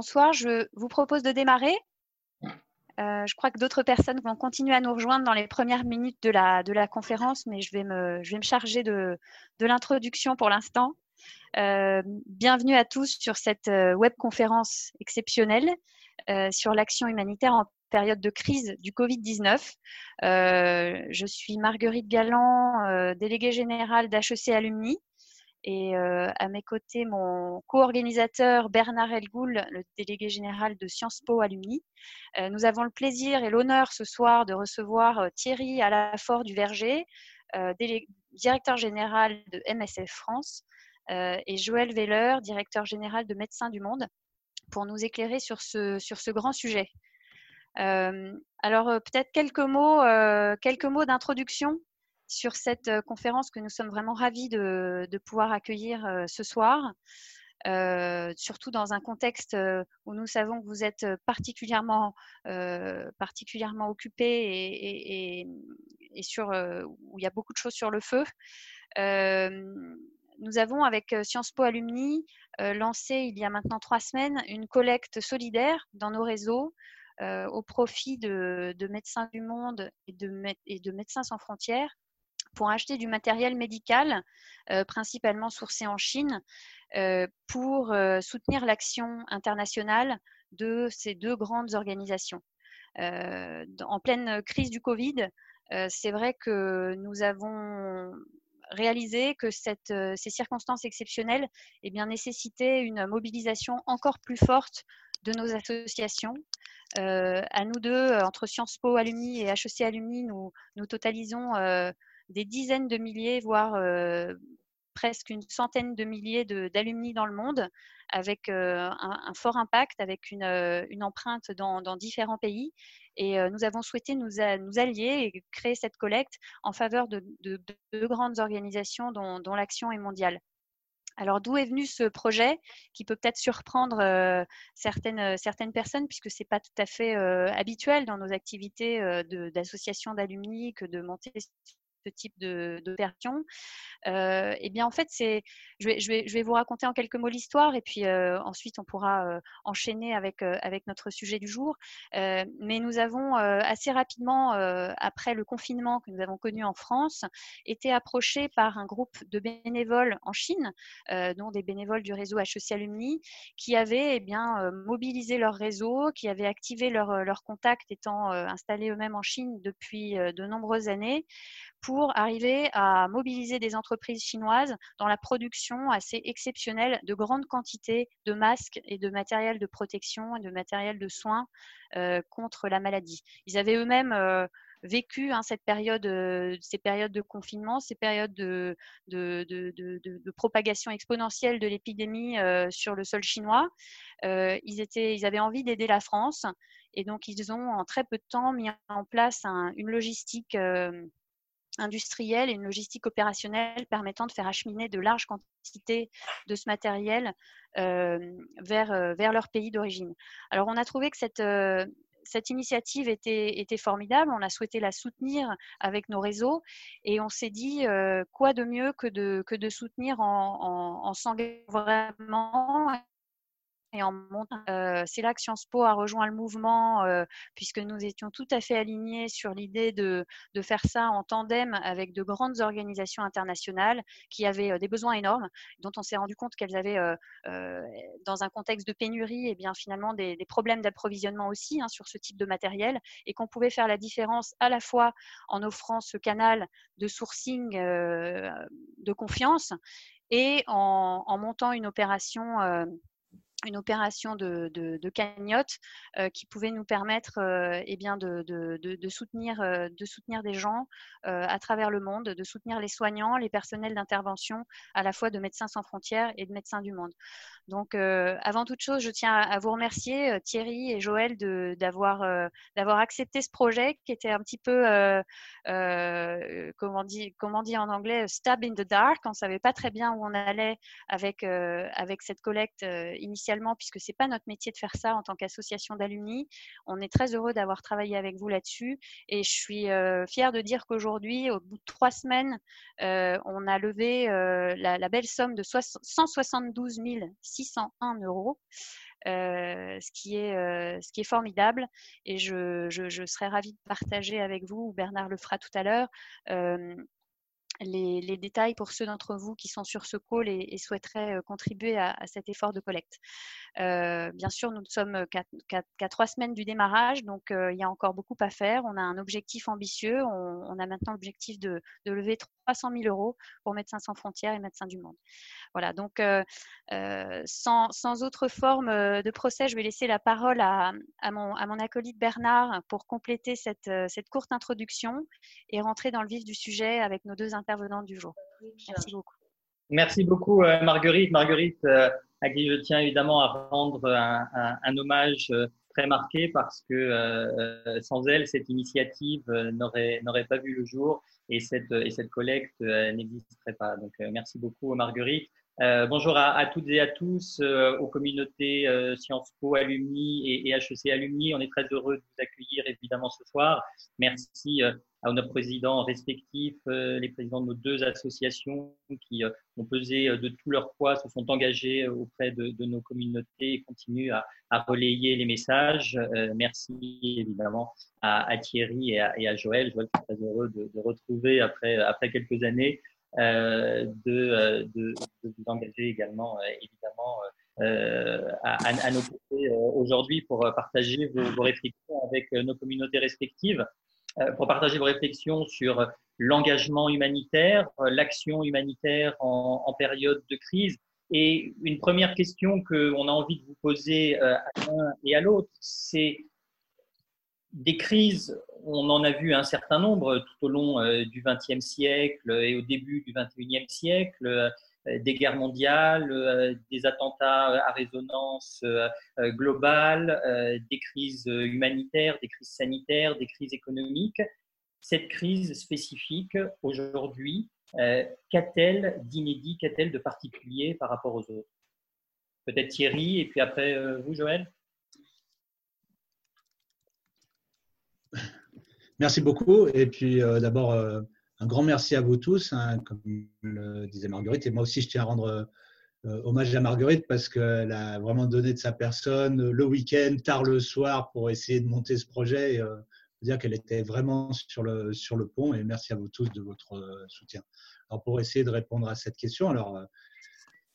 Bonsoir, je vous propose de démarrer. Euh, je crois que d'autres personnes vont continuer à nous rejoindre dans les premières minutes de la, conférence, mais je vais me, charger de, l'introduction pour l'instant. Euh, bienvenue à tous sur cette euh, web conférence exceptionnelle sur l'action humanitaire en période de crise du Covid-19. je suis Marguerite Galland, déléguée générale d'HEC Alumni. Et à mes côtés, mon co-organisateur Bernard Elgoul, le délégué général de Sciences Po Alumni. nous avons le plaisir et l'honneur ce soir de recevoir Thierry Alafort du Verger, directeur général de MSF France, et Joël Veller, directeur général de Médecins du Monde, pour nous éclairer sur ce, sur ce grand sujet. alors peut-être quelques mots, quelques mots d'introduction sur cette conférence que nous sommes vraiment ravis de, pouvoir accueillir ce soir. surtout dans un contexte où nous savons que vous êtes particulièrement, particulièrement occupé et, où il y a beaucoup de choses sur le feu. nous avons avec Sciences Po Alumni lancé il y a maintenant trois semaines une collecte solidaire dans nos réseaux au profit de, Médecins du Monde et de, et de Médecins sans frontières pour acheter du matériel médical, euh, principalement sourcé en Chine, euh, pour euh, soutenir l'action internationale de ces deux grandes organisations. en pleine crise du Covid, c'est vrai que nous avons réalisé que cette, ces circonstances exceptionnelles eh bien, nécessitaient une mobilisation encore plus forte de nos associations. à nous deux, entre Sciences Po Alumni et HEC Alumni, nous, nous totalisons des dizaines de milliers, voire euh, presque une centaine de milliers d'alumni dans le monde, avec euh, un, fort impact, avec une, euh, empreinte dans, différents pays. Et nous avons souhaité nous, allier et créer cette collecte en faveur de deux grandes organisations dont, l'action est mondiale. Alors, d'où est venu ce projet qui peut peut-être surprendre certaines, certaines personnes, puisque ce n'est pas tout à fait habituel dans nos activités d'association d'alumni que de monter ce type d'opération euh, Eh bien, en fait, je vais, vous raconter en quelques mots l'histoire et puis euh, ensuite on pourra euh, enchaîner avec, notre sujet du jour. mais nous avons assez rapidement, après le confinement que nous avons connu en France, été approchés par un groupe de bénévoles en Chine, dont des bénévoles du réseau HEC Alumni, qui avaient eh bien, mobilisé leur réseau, qui avaient activé leur, leur contact étant installés eux-mêmes en Chine depuis de nombreuses années pour arriver à mobiliser des entreprises chinoises dans la production assez exceptionnelle de grandes quantités de masques et de matériel de protection et de matériel de soins euh, contre la maladie. Ils avaient eux-mêmes euh, vécu hein, cette période, euh, ces périodes de confinement, ces périodes de, propagation exponentielle de l'épidémie sur le sol chinois. ils, étaient, ils avaient envie d'aider la France et donc ils ont en très peu de temps mis en place une logistique industrielle et une logistique opérationnelle permettant de faire acheminer de larges quantités de ce matériel euh, vers, euh, vers leur pays d'origine. Alors, on a trouvé que cette, euh, cette initiative était, était, formidable. On a souhaité la soutenir avec nos réseaux et on s'est dit quoi de mieux que de, que de soutenir en, en, en s'engageant vraiment et c'est là que Sciences Po a rejoint le mouvement, puisque nous étions tout à fait alignés sur l'idée de, faire ça en tandem avec de grandes organisations internationales qui avaient des besoins énormes, dont on s'est rendu compte qu'elles avaient, dans un contexte de pénurie, et eh bien finalement des, problèmes d'approvisionnement aussi hein, sur ce type de matériel, et qu'on pouvait faire la différence à la fois en offrant ce canal de sourcing de confiance et en montant une opération une opération de, cagnotte euh, qui pouvait nous permettre euh, eh bien de, soutenir, euh, de soutenir des gens à travers le monde, de soutenir les soignants, les personnels d'intervention, à la fois de Médecins sans frontières et de Médecins du monde. Donc, avant toute chose, je tiens à, vous remercier, Thierry et Joël, d'avoir accepté ce projet qui était un petit peu, comment, dit, comment dit en anglais, stab in the dark. On ne savait pas très bien où on allait avec, avec cette collecte initiale spécialement, puisque ce n'est pas notre métier de faire ça en tant qu'association d'alumni. On est très heureux d'avoir travaillé avec vous là-dessus. Et je suis fière de dire qu'aujourd'hui, au bout de trois semaines, on a levé la, belle somme de 172 601 euros. ce, qui est, formidable. Et je, je, serais ravie de partager avec vous, Bernard le fera tout à l'heure, les, détails pour ceux d'entre vous qui sont sur ce call et, souhaiteraient euh, contribuer à, cet effort de collecte. Euh, bien sûr, nous ne sommes qu'à trois semaines du démarrage, donc euh, il y a encore beaucoup à faire. On a un objectif ambitieux. On, a maintenant l'objectif de, lever 300 000 euros pour Médecins sans frontières et Médecins du monde. Voilà, donc sans, autre forme de procès, je vais laisser la parole à, mon, acolyte Bernard pour compléter cette, cette courte introduction et rentrer dans le vif du sujet avec nos deux intervenants Merci beaucoup. Beaucoup, Marguerite. Marguerite, à qui je tiens évidemment à rendre un, hommage euh, très marqué parce que euh, sans elle, cette initiative euh, n'aurait n'aurait pas vu le jour et cette, et cette collecte n'existerait pas. Donc, merci beaucoup, Marguerite. Euh, bonjour à, toutes et à tous, euh, aux communautés euh, Sciences Po Alumni et, HEC Alumni. On est très heureux de vous accueillir évidemment ce soir. Merci à nos présidents respectifs, les présidents de nos deux associations qui ont pesé de tout leur poids, se sont engagés auprès de, nos communautés et continuent à, relayer les messages. merci évidemment à, Thierry et à, Joël. Je suis très heureux de, de retrouver après, après quelques années. Euh, euh, de, de, vous engager également, euh, évidemment, à, à, nos côtés aujourd'hui pour partager vos, réflexions avec nos communautés respectives, pour partager vos réflexions sur l'engagement humanitaire, l'action humanitaire en, en, période de crise. Et une première question qu'on a envie de vous poser à l'un et à l'autre, c'est des crises, on en a vu un certain nombre tout au long euh, du XXe siècle et au début du XXIe siècle, euh, des guerres mondiales, euh, des attentats à résonance globale, des crises humanitaires, des crises sanitaires, des crises économiques. Cette crise spécifique, aujourd'hui, qu'a-t-elle d'inédit, qu'a-t-elle de particulier par rapport aux autres? Peut-être Thierry, et puis après vous, Joël? Merci beaucoup. Et puis euh, d'abord, euh, un grand merci à vous tous, hein, comme le disait Marguerite. Et moi aussi, je tiens à rendre euh, hommage à Marguerite parce qu'elle a vraiment donné de sa personne le week-end, tard le soir, pour essayer de monter ce projet. Et, dire qu'elle était vraiment sur le, sur le pont. Et merci à vous tous de votre soutien. Alors, pour essayer de répondre à cette question, alors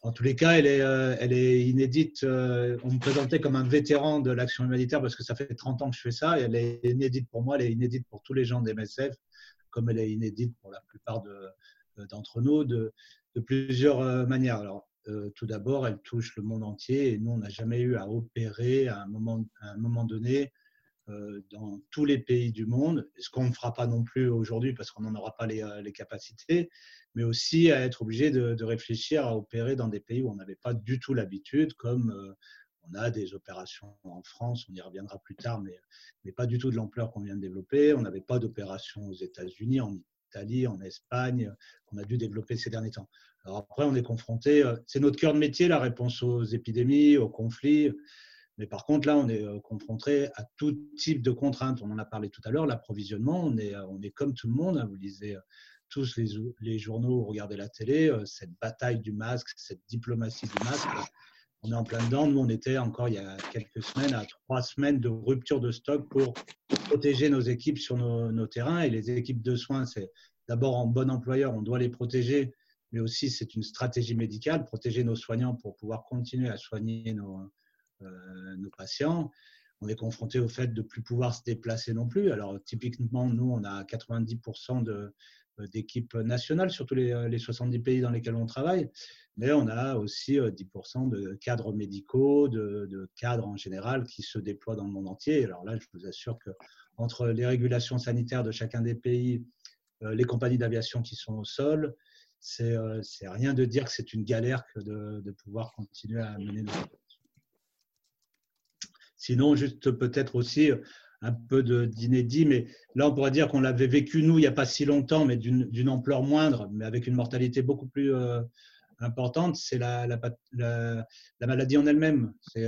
en tous les cas, elle est, euh, inédite. Euh, on me présentait comme un vétéran de l'action humanitaire parce que ça fait 30 ans que je fais ça. Elle est inédite pour moi, elle est inédite pour tous les gens d'MSF, comme elle est inédite pour la plupart euh, d'entre nous, de, plusieurs manières. Alors, tout d'abord, elle touche le monde entier et nous, on n'a jamais eu à opérer à un moment donné dans tous les pays du monde, ce qu'on ne fera pas non plus aujourd'hui parce qu'on n'en aura pas les, les, capacités, mais aussi à être obligé de, réfléchir à opérer dans des pays où on n'avait pas du tout l'habitude, comme euh, on a des opérations en France, on y reviendra plus tard, mais, mais pas du tout de l'ampleur qu'on vient de développer. On n'avait pas d'opérations aux États-Unis, en Italie, en Espagne, qu'on a dû développer ces derniers temps. Alors après, on est confronté, euh, c'est notre cœur de métier, la réponse aux épidémies, aux conflits. Mais par contre, là, on est euh, confronté à tout type de contraintes. On en a parlé tout à l'heure, l'approvisionnement. On est, est comme tout le monde. Hein, vous lisez tous les, les journaux, regardez la télé, euh, cette bataille du masque, cette diplomatie du masque, on est en plein dedans. Nous, on était encore il y a quelques semaines à trois semaines de rupture de stock pour protéger nos équipes sur nos, terrains. Et les équipes de soins, c'est d'abord en bon employeur, on doit les protéger, mais aussi c'est une stratégie médicale, protéger nos soignants pour pouvoir continuer à soigner nos, euh, nos patients. On est confronté au fait de ne plus pouvoir se déplacer non plus. Alors typiquement, nous, on a 90% de, euh, d'équipes nationales, surtout les, les, 70 pays dans lesquels on travaille, mais on a aussi 10% euh, de cadres médicaux, de, cadres en général qui se déploient dans le monde entier. Alors là, je vous assure que entre les régulations sanitaires de chacun des pays, euh, les compagnies d'aviation qui sont au sol, c'est rien de dire que c'est une galère que de, de, pouvoir continuer à mener nos Sinon, juste peut-être aussi un peu d'inédit, mais là, on pourrait dire qu'on l'avait vécu, nous, il n'y a pas si longtemps, mais d'une ampleur moindre, mais avec une mortalité beaucoup plus, euh, importante, c'est la, la, la, maladie en elle-même. C'est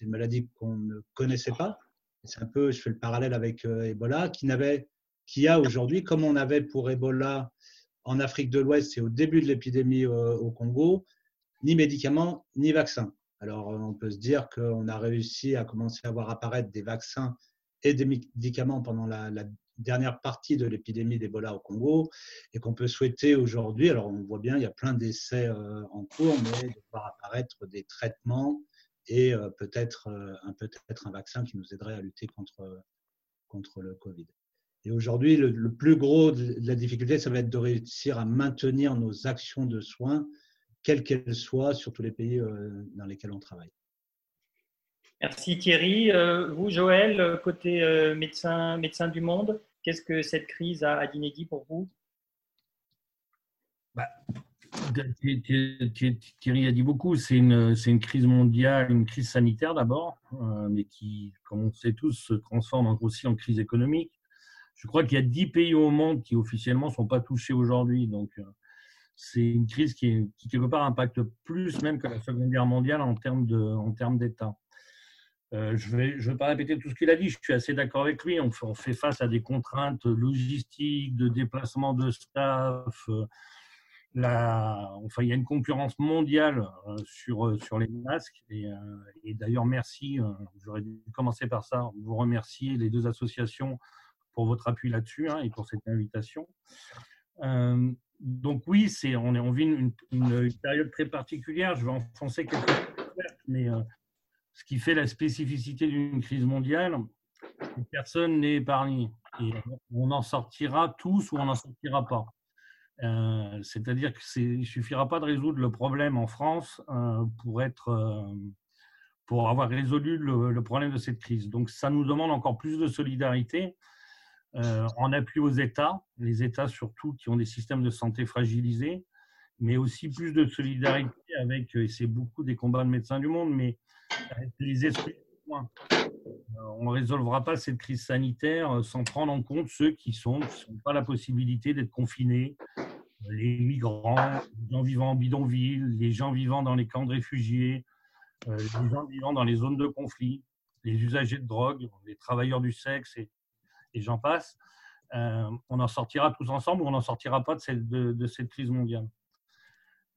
une maladie qu'on ne connaissait pas. C'est un peu, je fais le parallèle avec Ebola, qui n'avait, qui a aujourd'hui, comme on avait pour Ebola en Afrique de l'Ouest et au début de l'épidémie au Congo, ni médicaments ni vaccins. Alors, on peut se dire qu'on a réussi à commencer à voir apparaître des vaccins et des médicaments pendant la, dernière partie de l'épidémie d'Ebola au Congo et qu'on peut souhaiter aujourd'hui, alors on voit bien, il y a plein d'essais euh, en cours, mais de voir apparaître des traitements et euh, peut-être euh, un, peut un vaccin qui nous aiderait à lutter contre, contre le Covid. Et aujourd'hui, le, plus gros de la difficulté, ça va être de réussir à maintenir nos actions de soins, quelles qu'elles soient, sur tous les pays dans lesquels on travaille. Merci Thierry. Euh, vous, Joël, côté euh, médecin, médecin du monde, qu'est-ce que cette crise a, d'inédit pour vous? Bah, Thierry a dit beaucoup. C'est une, une, crise mondiale, une crise sanitaire d'abord, euh, mais qui, comme on sait tous, se transforme aussi en crise économique. Je crois qu'il y a 10 pays au monde qui officiellement ne sont pas touchés aujourd'hui. Donc, c'est une crise qui, qui, quelque part, impacte plus même que la Seconde Guerre mondiale en termes d'État. Euh, je ne vais, pas répéter tout ce qu'il a dit, je suis assez d'accord avec lui. On fait, face à des contraintes logistiques, de déplacement de staff. Euh, enfin, il y a une concurrence mondiale euh, sur, sur les masques. Et, d'ailleurs, merci, j'aurais dû commencer par ça, vous remercier les deux associations pour votre appui là-dessus hein, et pour cette invitation. Donc oui, c'est, on, on vit une, période très particulière. Je vais enfoncer quelques mais ce qui fait la spécificité d'une crise mondiale, personne n'est épargné. Et on en sortira tous ou on n'en sortira pas. Euh, c'est-à-dire qu'il ne suffira pas de résoudre le problème en France euh, pour, être, euh, pour avoir résolu le, problème de cette crise. Donc ça nous demande encore plus de solidarité en appui aux États, les États surtout qui ont des systèmes de santé fragilisés, mais aussi plus de solidarité avec, et c'est beaucoup des combats de médecins du monde, mais les esprits euh, on ne résolvera pas cette crise sanitaire euh, sans prendre en compte ceux qui n'ont pas la possibilité d'être confinés, euh, les migrants, les gens vivant en bidonville, les gens vivant dans les camps de réfugiés, les gens vivant dans les zones de conflit, les usagers de drogue, les travailleurs du sexe et, j'en passe. on en sortira tous ensemble ou on n'en sortira pas de cette, de cette crise mondiale.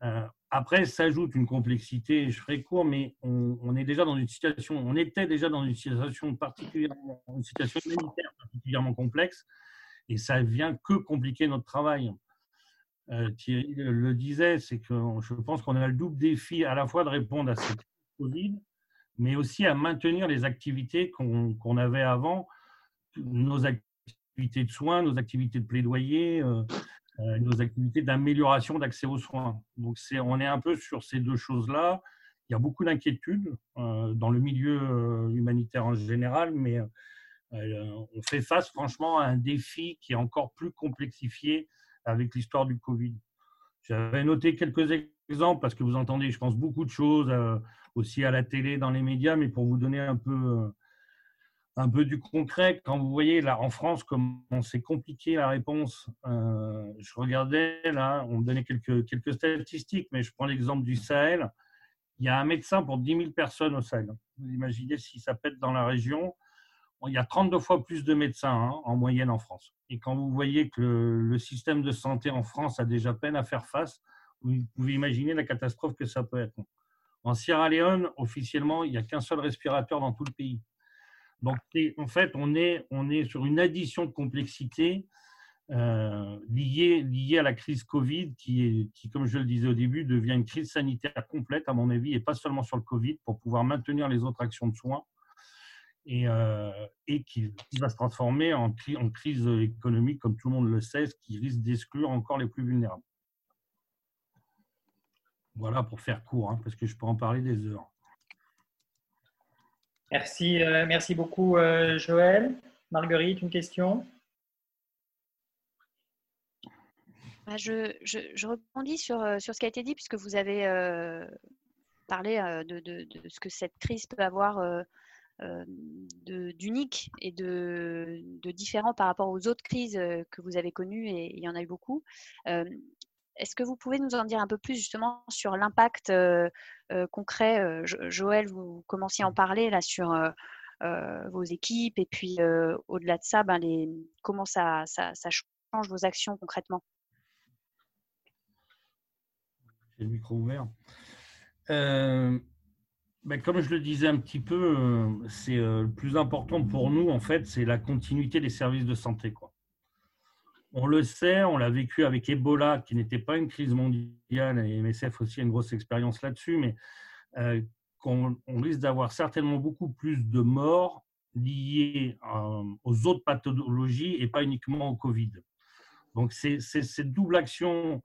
Euh, après, s'ajoute une complexité, je ferai court, mais on, est déjà dans une situation, on était déjà dans une situation particulièrement, une situation particulièrement complexe, et ça vient que compliquer notre travail. Euh, Thierry le disait, c'est que je pense qu'on a le double défi à la fois de répondre à cette Covid, mais aussi à maintenir les activités qu'on avait avant, nos activités de soins, nos activités de plaidoyer, euh, euh, nos activités d'amélioration d'accès aux soins. Donc, c'est, on est un peu sur ces deux choses-là. Il y a beaucoup d'inquiétudes euh, dans le milieu humanitaire en général, mais on fait face franchement à un défi qui est encore plus complexifié avec l'histoire du Covid. J'avais noté quelques exemples parce que vous entendez, je pense, beaucoup de choses aussi à la télé, dans les médias, mais pour vous donner un peu un peu du concret. Quand vous voyez là en France comment c'est compliqué la réponse, euh, je regardais là, on me donnait quelques, quelques statistiques, mais je prends l'exemple du Sahel. Il y a un médecin pour 10 000 personnes au Sahel. Vous imaginez si ça pète dans la région. Il y a 32 fois plus de médecins hein, en moyenne en France. Et quand vous voyez que le, le, système de santé en France a déjà peine à faire face, vous pouvez imaginer la catastrophe que ça peut être. En Sierra Leone, officiellement, il n'y a qu'un seul respirateur dans tout le pays. Donc, en fait, on est, on est sur une addition de complexité euh, liée, liée à la crise Covid, qui, est, qui, comme je le disais au début, devient une crise sanitaire complète, à mon avis, et pas seulement sur le Covid, pour pouvoir maintenir les autres actions de soins, et, euh, et qui, va se transformer en, crise économique, comme tout le monde le sait, ce qui risque d'exclure encore les plus vulnérables. Voilà pour faire court, hein, parce que je peux en parler des heures. Merci, euh, merci beaucoup, euh, Joël. Marguerite, une question? Bah, je, je, rebondis sur, euh, sur ce qui a été dit, puisque vous avez parlé de, de, ce que cette crise peut avoir d'unique et de, de, différent par rapport aux autres crises que vous avez connues, et il y en a eu beaucoup. Est-ce que vous pouvez nous en dire un peu plus justement sur l'impact concret Joël, vous commenciez à en parler là sur vos équipes et puis au-delà de ça, ben, comment ça, change vos actions concrètement? J'ai le micro ouvert. Euh, ben, comme je le disais un petit peu, euh, c'est euh, le plus important pour nous, en fait, c'est la continuité des services de santé. On le sait, on l'a vécu avec Ebola, qui n'était pas une crise mondiale, et MSF aussi a une grosse expérience là-dessus, mais qu'on on risque d'avoir certainement beaucoup plus de morts liées aux autres pathologies et pas uniquement au Covid. Donc, c'est cette double action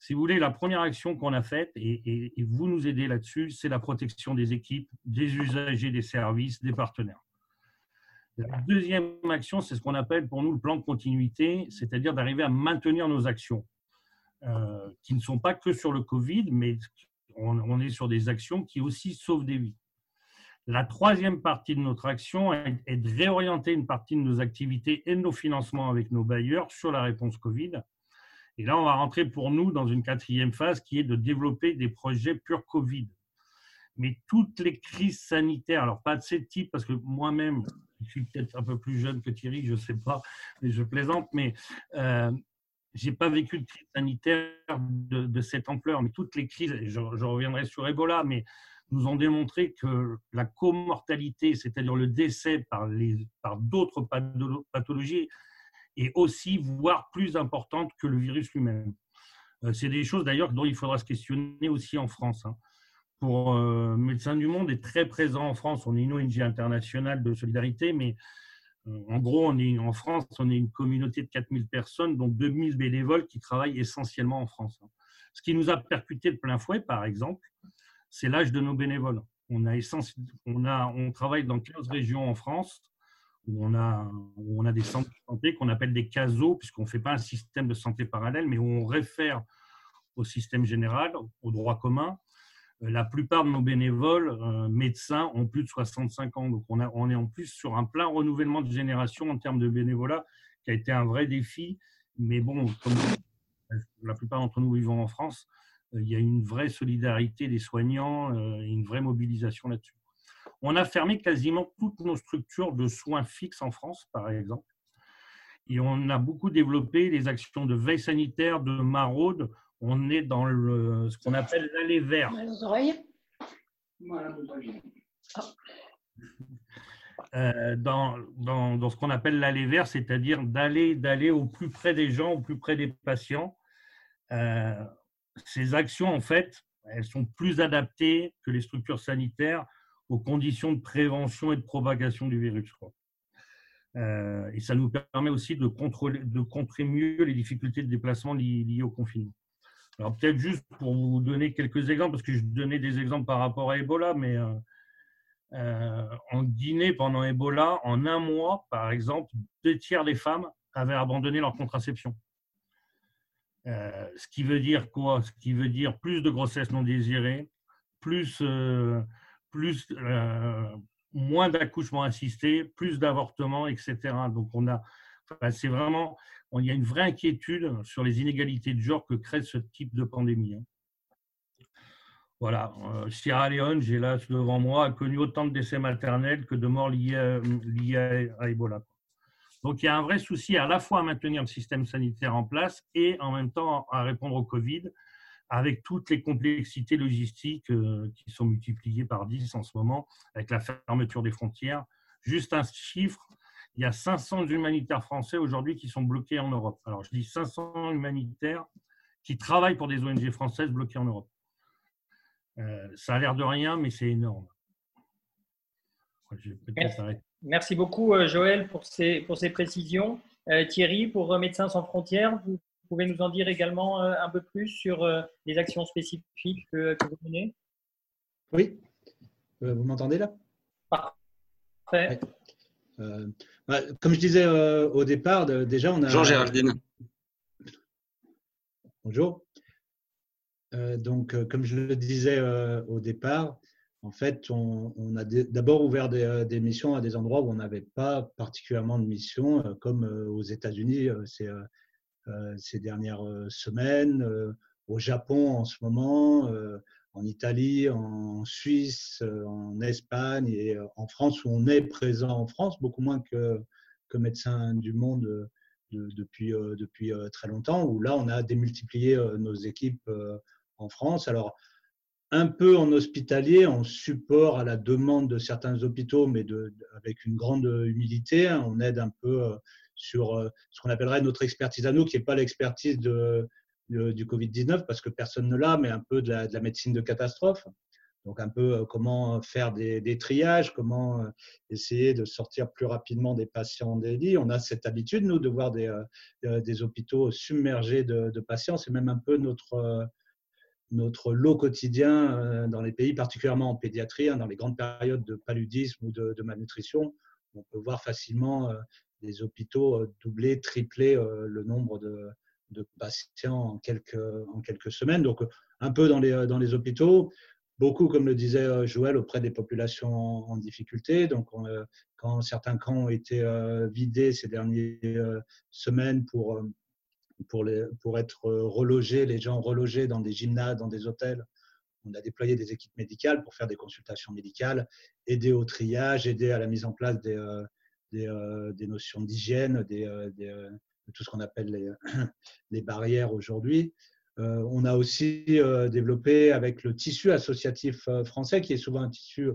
si vous voulez, la première action qu'on a faite, et, vous nous aidez là-dessus, c'est la protection des équipes, des usagers des services, des partenaires. La deuxième action, c'est ce qu'on appelle pour nous le plan de continuité, c'est-à-dire d'arriver à maintenir nos actions, euh, qui ne sont pas que sur le Covid, mais on, est sur des actions qui aussi sauvent des vies. La troisième partie de notre action est de réorienter une partie de nos activités et de nos financements avec nos bailleurs sur la réponse Covid et là, on va rentrer pour nous dans une quatrième phase qui est de développer des projets pur Covid. Mais toutes les crises sanitaires, alors pas de ce type, parce que moi-même, je suis peut-être un peu plus jeune que Thierry, je ne sais pas, mais je plaisante, mais euh, je n'ai pas vécu de crise sanitaire de, cette ampleur. Mais toutes les crises, je, reviendrai sur Ebola, mais nous ont démontré que la comortalité, c'est-à-dire le décès par, d'autres pathologies, et aussi, voire plus importante que le virus lui-même. Euh, c'est des choses d'ailleurs dont il faudra se questionner aussi en France. Hein. Pour euh, Médecins du Monde est très présent en France. On est une ONG internationale de solidarité, mais euh, en gros, en France, on est une communauté de 4000 personnes, dont 2000 bénévoles qui travaillent essentiellement en France. Ce qui nous a percuté de plein fouet, par exemple, c'est l'âge de nos bénévoles. On, a on, on travaille dans 15 régions en France où on a, on a des centres de santé qu'on appelle des CASO, puisqu'on ne fait pas un système de santé parallèle, mais où on réfère au système général, au droit commun. Euh, la plupart de nos bénévoles euh, médecins ont plus de 65 ans, donc on, a, est en plus sur un plein renouvellement de génération en termes de bénévolat, qui a été un vrai défi. Mais bon, comme la plupart d'entre nous vivons en France, euh, il y a une vraie solidarité des soignants une vraie mobilisation là-dessus. On a fermé quasiment toutes nos structures de soins fixes en France, par exemple. Et on a beaucoup développé les actions de veille sanitaire, de maraude. On est dans le, ce qu'on appelle l'allée vert. Euh, dans, dans, ce qu'on appelle l'allée vert, c'est-à-dire d'aller, d'aller au plus près des gens, au plus près des patients. Euh, ces actions, en fait, elles sont plus adaptées que les structures sanitaires aux conditions de prévention et de propagation du virus. Euh, et ça nous permet aussi de, contrôler, de contrer mieux les difficultés de déplacement liées, au confinement. Alors peut-être juste pour vous donner quelques exemples, parce que je donnais des exemples par rapport à Ebola, mais euh, euh, en Guinée, pendant Ebola, en un mois, par exemple, deux tiers des femmes avaient abandonné leur contraception. ce qui veut dire quoi? Ce qui veut dire plus de grossesses non désirées, plus plus, euh, moins d'accouchements assistés, plus d'avortements, etc. Donc, on a, c'est vraiment, il y a une vraie inquiétude sur les inégalités de genre que crée ce type de pandémie. Hein. Voilà, euh, Sierra Leone, j'ai là devant moi, a connu autant de décès maternels que de morts liés à, à, Ebola. Donc il y a un vrai souci à la fois à maintenir le système sanitaire en place et en même temps à répondre au Covid avec toutes les complexités logistiques euh, qui sont multipliées par 10 en ce moment, avec la fermeture des frontières. Juste un chiffre, il y a 500 humanitaires français aujourd'hui qui sont bloqués en Europe. Alors je dis 500 humanitaires qui travaillent pour des ONG françaises bloquées en Europe. Euh, ça a l'air de rien, mais c'est énorme. Merci. beaucoup, euh, Joël, pour ces, pour ces précisions. Thierry, pour Médecins sans frontières, vous pouvez nous en dire également euh, un peu plus sur euh, les actions spécifiques que, vous menez? Oui. Euh, vous m'entendez là? Parfait. Bah, comme je disais au départ, déjà on a. Jean Géraldine. Bonjour. donc, comme je le disais au départ, en fait, on, a d'abord ouvert des, des, missions à des endroits où on n'avait pas particulièrement de missions, comme aux États-Unis, ces dernières semaines, au Japon en ce moment, en Italie, en Suisse, en Espagne et en France, où on est présent en France, beaucoup moins que, que Médecins du Monde depuis, depuis très longtemps, où là, on a démultiplié nos équipes en France. Alors, un peu en hospitalier, en support à la demande de certains hôpitaux, mais de, avec une grande humilité. Hein. On aide un peu euh, sur euh, ce qu'on appellerait notre expertise à nous, qui n'est pas l'expertise de, du Covid-19, parce que personne ne l'a, mais un peu de la, médecine de catastrophe. Donc un peu euh, comment faire des, triages, comment essayer de sortir plus rapidement des patients des lits. On a cette habitude, nous, de voir des, des hôpitaux submergés de, de patients. C'est même un peu notre notre lot quotidien euh, dans les pays, particulièrement en pédiatrie, hein, dans les grandes périodes de paludisme ou de, malnutrition. On peut voir facilement euh, des hôpitaux euh, doubler, tripler le nombre de, patients en quelques, en quelques semaines. Donc, un peu dans les, dans les hôpitaux, beaucoup, comme le disait Joël, auprès des populations en, difficulté. Donc, quand certains camps ont été vidés ces dernières semaines pour pour, les, pour être relogés, les gens relogés dans des gymnases, dans des hôtels. On a déployé des équipes médicales pour faire des consultations médicales, aider au triage, aider à la mise en place des, euh, des, euh, notions d'hygiène, des, euh, de tout ce qu'on appelle les, les barrières aujourd'hui. on a aussi développé avec le tissu associatif français, qui est souvent un tissu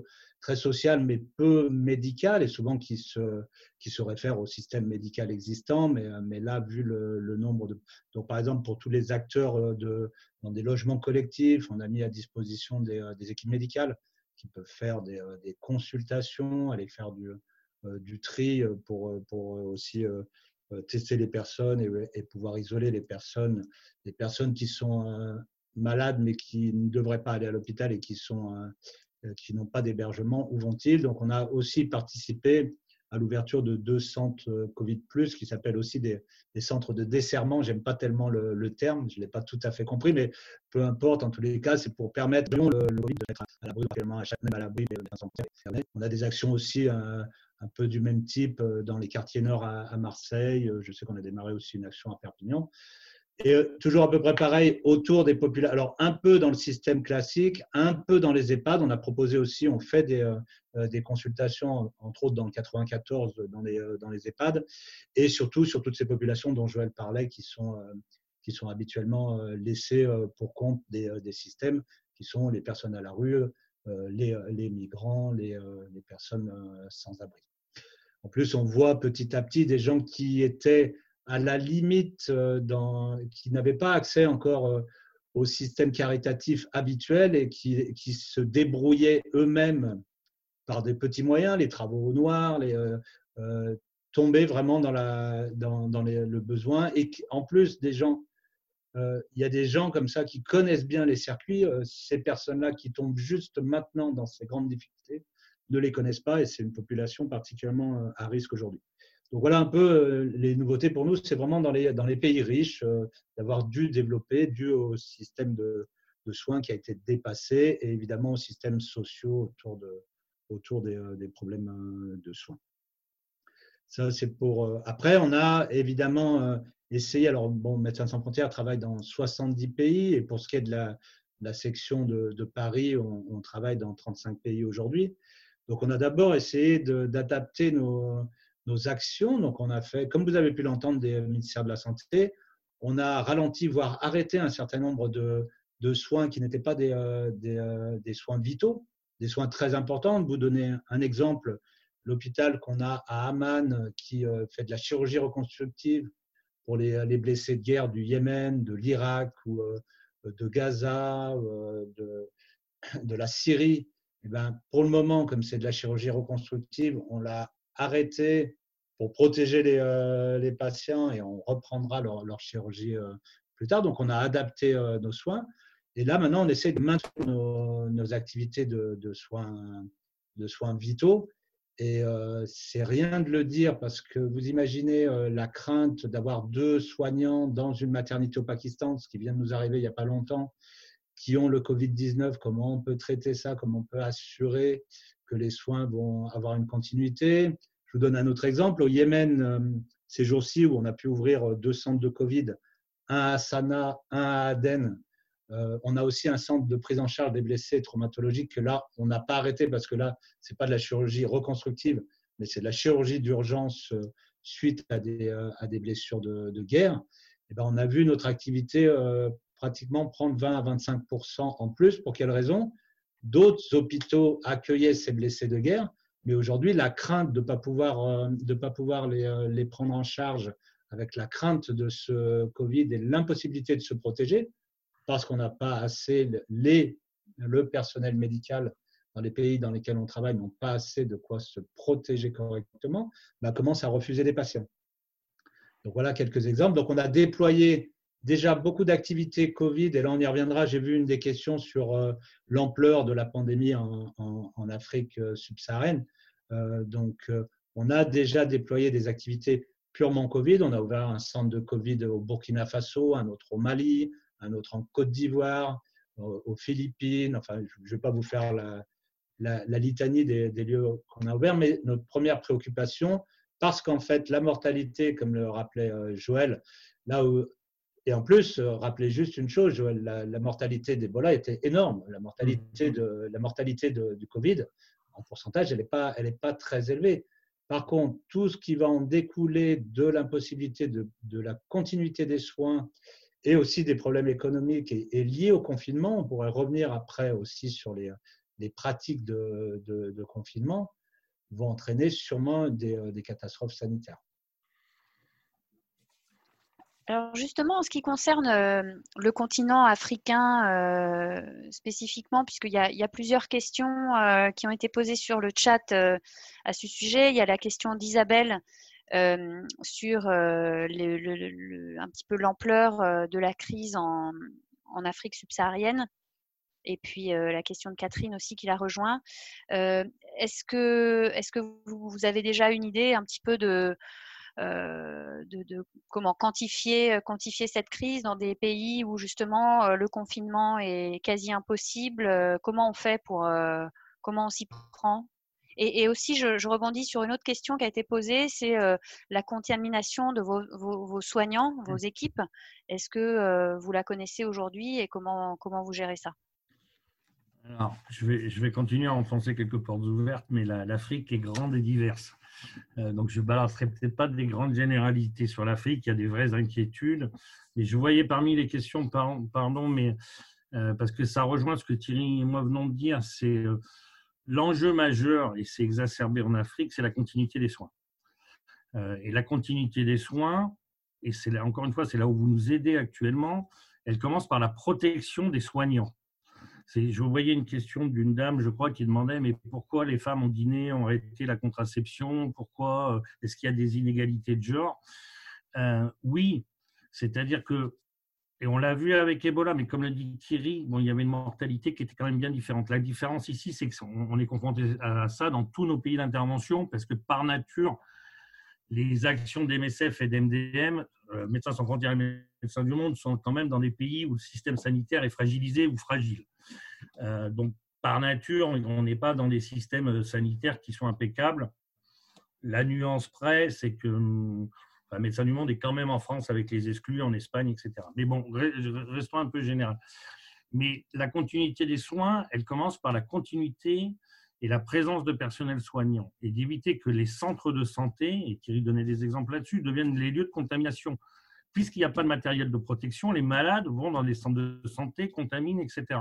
très social mais peu médical et souvent qui se, qui se réfère au système médical existant. Mais, mais là, vu le, nombre de. Donc, par exemple, pour tous les acteurs euh, de, dans des logements collectifs, on a mis à disposition des, euh, des équipes médicales qui peuvent faire des, euh, des consultations, aller faire du, du tri pour, pour aussi tester les personnes et, pouvoir isoler les personnes, les personnes qui sont malades mais qui ne devraient pas aller à l'hôpital et qui sont euh, qui n'ont pas d'hébergement, où vont-ils? Donc, on a aussi participé à l'ouverture de deux centres euh, Covid, qui s'appellent aussi des, centres de desserrement. J'aime pas tellement le, terme, je ne l'ai pas tout à fait compris, mais peu importe, en tous les cas, c'est pour permettre le, le Covid de mettre à l'abri, à chaque même à l'abri. On a des actions aussi euh, un peu du même type dans les quartiers nord à Marseille. Je sais qu'on a démarré aussi une action à Perpignan. Et euh, toujours à peu près pareil autour des populations. Alors, un peu dans le système classique, un peu dans les EHPAD. On a proposé aussi, on fait des, euh, euh, consultations, entre autres dans le 94, dans les, EHPAD, et surtout sur toutes ces populations dont Joël parlait, qui sont, qui sont habituellement laissées pour compte des, systèmes, qui sont les personnes à la rue, les, migrants, les personnes sans abri. En plus, on voit petit à petit des gens qui étaient à la limite, euh, qui n'avaient pas accès encore euh, au système caritatif habituel et qui, se débrouillaient eux-mêmes par des petits moyens, les travaux au noir, les, euh, tomber vraiment dans le besoin. Et en plus, des gens, il y a des gens comme ça qui connaissent bien les circuits. ces personnes-là qui tombent juste maintenant dans ces grandes difficultés ne les connaissent pas et c'est une population particulièrement à risque aujourd'hui. Donc voilà un peu euh, les nouveautés pour nous. C'est vraiment dans les, dans les pays riches euh, d'avoir dû développer, dû au système de, de, soins qui a été dépassé et évidemment aux systèmes sociaux autour, de, autour des, euh, des problèmes de soins. Ça, c'est pour. Après, on a évidemment essayé. Alors, bon, Médecins sans frontières travaille dans 70 pays et pour ce qui est de la, section de, Paris, on, travaille dans 35 pays aujourd'hui. Donc, on a d'abord essayé d'adapter nos, actions. Donc, on a fait, comme vous avez pu l'entendre des ministères de la Santé, on a ralenti, voire arrêté un certain nombre de, soins qui n'étaient pas des, euh, euh, des, soins vitaux, des soins très importants. Vous donner un exemple, l'hôpital qu'on a à Amman qui euh, fait de la chirurgie reconstructive pour les, les blessés de guerre du Yémen, de l'Irak ou de Gaza, de la Syrie. Eh ben, pour le moment, comme c'est de la chirurgie reconstructive, on l'a arrêter pour protéger les, euh, patients et on reprendra leur, chirurgie euh, plus tard. Donc, on a adapté euh, nos soins. Et là, maintenant, on essaie de maintenir nos, activités de, soins, de soins vitaux. Et c'est rien de le dire parce que vous imaginez la crainte d'avoir deux soignants dans une maternité au Pakistan, ce qui vient de nous arriver il n'y a pas longtemps, qui ont le Covid-19, comment on peut traiter ça, comment on peut assurer que les soins vont avoir une continuité. Je vous donne un autre exemple. Au Yémen, euh, ces jours-ci où on a pu ouvrir deux centres de Covid, un à Sana, un à Aden. on a aussi un centre de prise en charge des blessés traumatologiques que là, on n'a pas arrêté parce que là, ce n'est pas de la chirurgie reconstructive, mais c'est de la chirurgie d'urgence suite à des, blessures de, guerre. Et ben, on a vu notre activité pratiquement prendre 20 à 25% en plus. Pour quelle raison? D'autres hôpitaux accueillaient ces blessés de guerre, mais aujourd'hui, la crainte de ne pas pouvoir, euh, de pas pouvoir les, euh, les, prendre en charge avec la crainte de ce Covid et l'impossibilité de se protéger, parce qu'on n'a pas assez, les, le personnel médical dans les pays dans lesquels on travaille n'ont pas assez de quoi se protéger correctement, bah, commence à refuser des patients. Donc voilà quelques exemples. Donc on a déployé déjà beaucoup d'activités Covid, et là on y reviendra, j'ai vu une des questions sur euh, l'ampleur de la pandémie en, Afrique euh, subsaharienne. Euh, donc on a déjà déployé des activités purement Covid. On a ouvert un centre de Covid au Burkina Faso, un autre au Mali, un autre en Côte d'Ivoire, aux Philippines. Enfin, je ne vais pas vous faire la, litanie des, des lieux qu'on a ouverts, mais notre première préoccupation, parce qu'en fait, la mortalité, comme le rappelait Joël, là où et en plus, euh, rappelez juste une chose, la, la mortalité d'Ebola était énorme. La mortalité, de, la mortalité du Covid, en pourcentage, elle n'est pas, elle pas très élevée. Par contre, tout ce qui va en découler de l'impossibilité de, de, la continuité des soins et aussi des problèmes économiques et, liés au confinement, on pourrait revenir après aussi sur les, les pratiques de, de, confinement, vont entraîner sûrement des, des catastrophes sanitaires. Alors justement, en ce qui concerne euh, le continent africain euh, spécifiquement, puisqu'il y, y, a plusieurs questions euh, qui ont été posées sur le chat à ce sujet, il y a la question d'Isabelle sur le, un petit peu l'ampleur de la crise en, Afrique subsaharienne. Et puis la question de Catherine aussi qui la rejoint. est-ce que, est -ce que vous, avez déjà une idée un petit peu de, euh, de, comment quantifier, euh, quantifier cette crise dans des pays où justement euh, le confinement est quasi impossible. Comment on fait pour comment on s'y prend? Et, aussi, je, rebondis sur une autre question qui a été posée, c'est la contamination de vos, soignants, vos mmh. équipes. Est-ce que vous la connaissez aujourd'hui et comment, comment vous gérez ça? Alors, je vais, je vais continuer à enfoncer quelques portes ouvertes, mais l'Afrique est grande et diverse. Euh, donc, je ne balancerai peut-être pas des grandes généralités sur l'Afrique. Il y a des vraies inquiétudes. Mais je voyais parmi les questions, pardon, euh, parce que ça rejoint ce que Thierry et moi venons de dire, c'est euh, l'enjeu majeur, et c'est exacerbé en Afrique, c'est la continuité des soins. et la continuité des soins, et c'est encore une fois, c'est là où vous nous aidez actuellement, elle commence par la protection des soignants. Je voyais une question d'une dame, je crois, qui demandait mais pourquoi les femmes ont dîné, ont arrêté la contraception? Pourquoi euh, est-ce qu'il y a des inégalités de genre? Euh, Oui, c'est-à-dire que, et on l'a vu avec Ebola, mais comme le dit Thierry, bon, il y avait une mortalité qui était quand même bien différente. La différence ici, c'est qu'on est confronté à ça dans tous nos pays d'intervention, parce que par nature, les actions d'MSF et d'MDM, Médecins sans frontières et Médecins du monde, sont quand même dans des pays où le système sanitaire est fragilisé ou fragile. Euh, donc, par nature, on n'est pas dans des systèmes sanitaires qui sont impeccables. La nuance près, c'est que enfin, Médecins du Monde est quand même en France avec les exclus, en Espagne, etc. Mais bon, restons un peu général. Mais la continuité des soins, elle commence par la continuité et la présence de personnel soignant et d'éviter que les centres de santé, et Thierry donnait des exemples là-dessus, deviennent les lieux de contamination. Puisqu'il n'y a pas de matériel de protection, les malades vont dans des centres de santé, contaminent, etc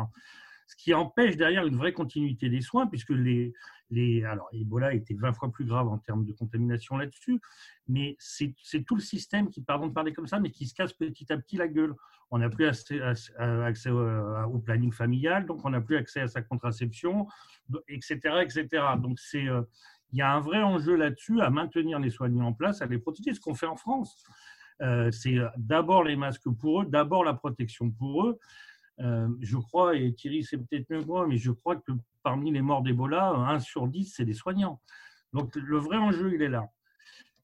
ce qui empêche derrière une vraie continuité des soins, puisque les, les alors Ebola était 20 fois plus grave en termes de contamination là-dessus, mais c'est tout le système qui, pardon de parler comme ça, mais qui se casse petit à petit la gueule. On n'a plus accès, accès au, planning familial, donc on n'a plus accès à sa contraception, etc., etc. Donc c'est euh, il y a un vrai enjeu là-dessus à maintenir les soignants en place, à les protéger, ce qu'on fait en France. Euh, c'est d'abord les masques pour eux, d'abord la protection pour eux. Euh, je crois, et Thierry c'est peut-être mieux que moi, mais je crois que parmi les morts d'Ebola, 1 sur 10, c'est des soignants. Donc le vrai enjeu, il est là.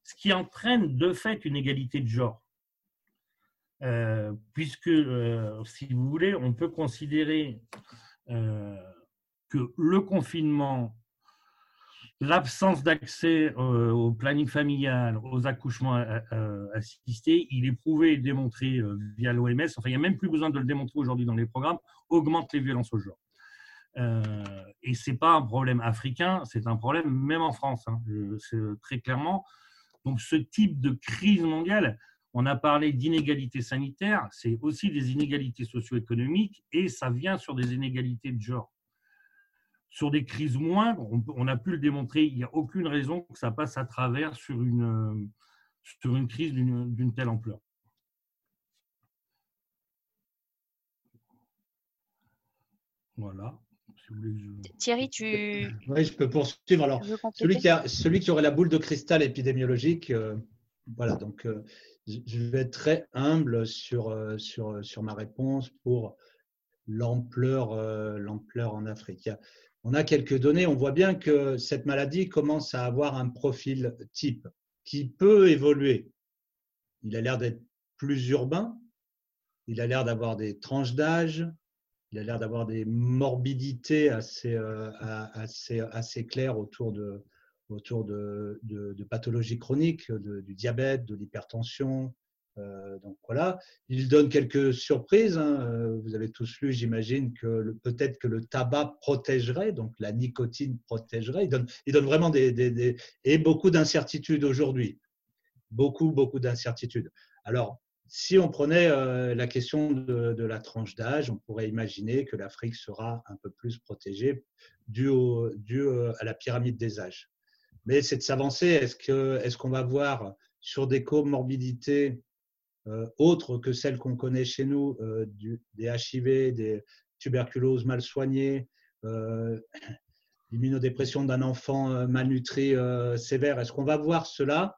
Ce qui entraîne de fait une égalité de genre. Euh, puisque, euh, si vous voulez, on peut considérer que le confinement l'absence d'accès euh, au planning familial, aux accouchements euh, euh, assistés, il est prouvé et démontré via l'OMS, enfin il n'y a même plus besoin de le démontrer aujourd'hui dans les programmes, augmente les violences au genre. et ce n'est pas un problème africain, c'est un problème même en France, hein, très clairement. Donc ce type de crise mondiale, on a parlé d'inégalités sanitaires, c'est aussi des inégalités socio-économiques et ça vient sur des inégalités de genre sur des crises moindres, on, a pu le démontrer, il n'y a aucune raison que ça passe à travers sur une, sur une crise d'une telle ampleur. Voilà. Thierry, tu. Oui, je peux poursuivre. Alors, celui qui, a, celui qui aurait la boule de cristal épidémiologique, euh, voilà, donc euh, je vais être très humble sur, euh, sur, sur ma réponse pour l'ampleur l'ampleur en Afrique on a quelques données. On voit bien que cette maladie commence à avoir un profil type qui peut évoluer. Il a l'air d'être plus urbain, il a l'air d'avoir des tranches d'âge, il a l'air d'avoir des morbidités assez, euh, assez, assez claires autour de, autour de, de, pathologies chroniques, du diabète, de l'hypertension, donc voilà, il donne quelques surprises. Hein. Euh, vous avez tous lu, j'imagine, que peut-être que le tabac protégerait, donc la nicotine protégerait. Il donne, il donne vraiment des, et beaucoup d'incertitudes aujourd'hui. Beaucoup, beaucoup d'incertitudes. Alors, si on prenait euh, la question de, la tranche d'âge, on pourrait imaginer que l'Afrique sera un peu plus protégée dû, à la pyramide des âges. Mais c'est de s'avancer. Est-ce qu'on est va voir sur des comorbidités euh, autres que celles qu'on connaît chez nous, euh, des HIV, des tuberculoses mal soignées, euh, l'immunodépression d'un enfant malnutri sévère. Est-ce qu'on va voir cela?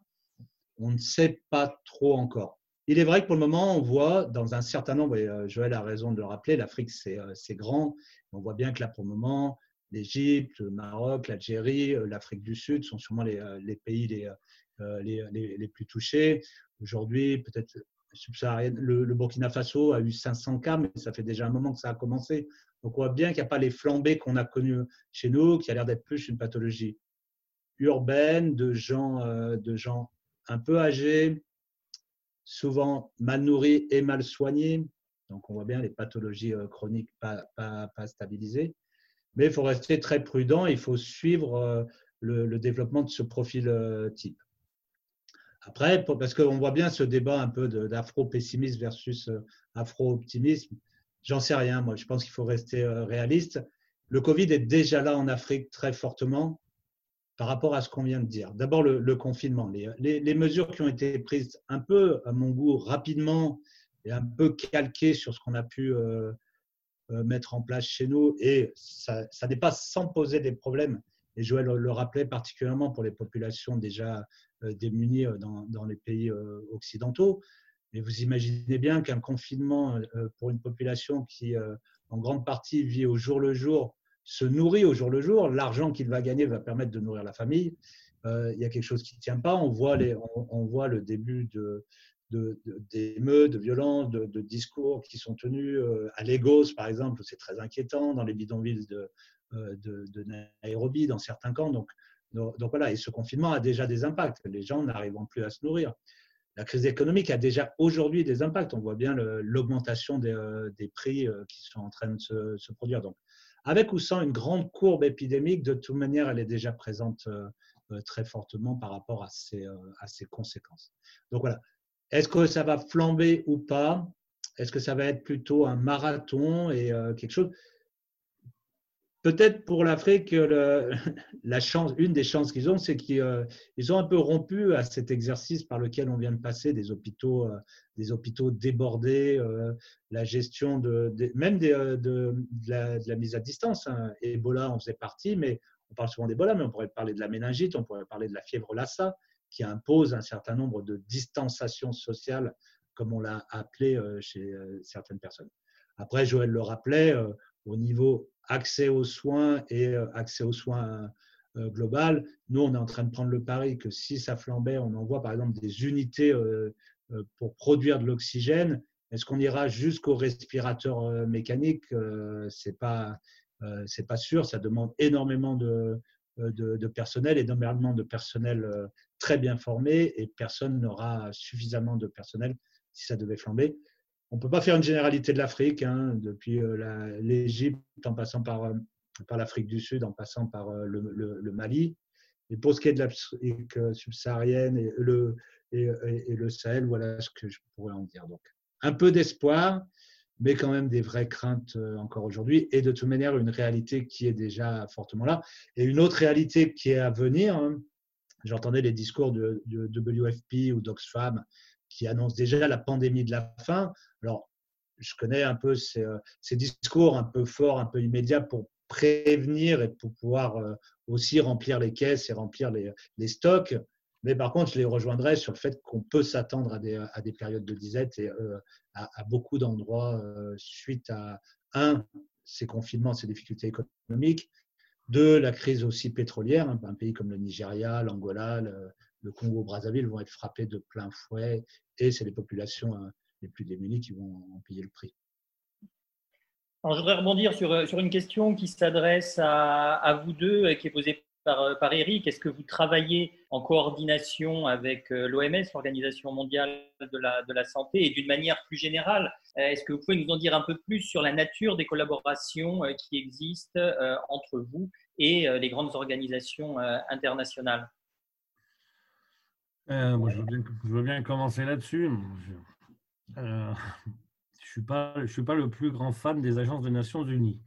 On ne sait pas trop encore. Il est vrai que pour le moment, on voit dans un certain nombre, et Joël a raison de le rappeler, l'Afrique, c'est grand. On voit bien que là, pour le moment, l'Égypte, le Maroc, l'Algérie, l'Afrique du Sud sont sûrement les, pays les, les, les, plus touchés. Aujourd'hui, peut-être le, Burkina Faso a eu 500 cas, mais ça fait déjà un moment que ça a commencé. Donc on voit bien qu'il n'y a pas les flambées qu'on a connues chez nous, qui a l'air d'être plus une pathologie urbaine de gens, euh, de gens un peu âgés, souvent mal nourris et mal soignés. Donc on voit bien les pathologies euh, chroniques pas, stabilisées. Mais il faut rester très prudent, il faut suivre euh, le développement de ce profil type. Après, parce qu'on voit bien ce débat un peu d'afro-pessimisme versus euh, afro-optimisme, j'en sais rien, moi, je pense qu'il faut rester euh, réaliste. Le Covid est déjà là en Afrique très fortement par rapport à ce qu'on vient de dire. D'abord, le, confinement. Les, mesures qui ont été prises un peu, à mon goût, rapidement et un peu calquées sur ce qu'on a pu euh, mettre en place chez nous, et ça, ça n'est pas sans poser des problèmes. Et Joël le rappelait particulièrement pour les populations déjà démunis euh, dans, les pays euh, occidentaux. Mais vous imaginez bien qu'un confinement pour une population qui, en grande partie, vit au jour le jour, se nourrit au jour le jour, l'argent qu'il va gagner va permettre de nourrir la famille. il y a quelque chose qui ne tient pas. On voit, le début de, d'émeutes, de, de violences, de, discours qui sont tenus à Lagos, par exemple, c'est très inquiétant, dans les bidonvilles de, de, Nairobi, dans certains camps. Donc, donc, voilà, et ce confinement a déjà des impacts. Les gens n'arrivent plus à se nourrir. La crise économique a déjà aujourd'hui des impacts. On voit bien l'augmentation des, euh, prix euh, qui sont en train de se, produire. Donc, avec ou sans une grande courbe épidémique, de toute manière, elle est déjà présente euh, très fortement par rapport à ses, à ses conséquences. Donc voilà. Est-ce que ça va flamber ou pas? Est-ce que ça va être plutôt un marathon et quelque chose? Peut-être pour l'Afrique, une des chances qu'ils ont, c'est qu'ils euh, ont un peu rompu à cet exercice par lequel on vient de passer des hôpitaux, euh, débordés, euh, la gestion de, même de, la, mise à distance. Hein. Ebola en faisait partie, mais on parle souvent d'Ebola, mais on pourrait parler de la méningite, on pourrait parler de la fièvre Lassa, qui impose un certain nombre de distanciations sociales, comme on l'a appelé chez certaines personnes. Après, Joël le rappelait, au niveau accès aux soins et euh, accès aux soins euh, global. Nous, on est en train de prendre le pari que si ça flambait, on envoie par exemple des unités euh, pour produire de l'oxygène. Est-ce qu'on ira jusqu'au respirateur mécanique? C'est pas c'est pas sûr. Ça demande énormément de, de, personnel et d'énormément de personnel très bien formé et personne n'aura suffisamment de personnel si ça devait flamber. On ne peut pas faire une généralité de l'Afrique, hein, depuis l'Égypte en passant par, par l'Afrique du Sud, en passant par le, Mali. Et pour ce qui est de l'Afrique subsaharienne et le, Sahel, voilà ce que je pourrais en dire. Donc, un peu d'espoir, mais quand même des vraies craintes euh, encore aujourd'hui. Et de toute manière, une réalité qui est déjà fortement là. Et une autre réalité qui est à venir, hein, j'entendais les discours de, WFP ou d'Oxfam qui annoncent déjà la pandémie de la faim. Alors, je connais un peu ces, euh, discours un peu forts, un peu immédiats pour prévenir et pour pouvoir euh, aussi remplir les caisses et remplir les, stocks. Mais par contre, je les rejoindrai sur le fait qu'on peut s'attendre à des, périodes de disette et euh, à, beaucoup d'endroits suite à, un, ces confinements, ces difficultés économiques, deux, la crise aussi pétrolière. Un pays comme le Nigeria, l'Angola, le, Congo-Brazzaville vont être frappés de plein fouet et c'est les populations euh, les plus démunies qui vont en payer le prix. Je voudrais rebondir sur, sur une question qui s'adresse à, vous deux et qui est posée par, par Eric. Est-ce que vous travaillez en coordination avec euh, l'OMS, l'Organisation mondiale de la, santé, et d'une manière plus générale, euh, est-ce que vous pouvez nous en dire un peu plus sur la nature des collaborations euh, qui existent entre vous et les grandes organisations internationales? Moi, je, veux bien, commencer là-dessus. Je ne suis, pas, je suis pas le plus grand fan des agences des Nations Unies.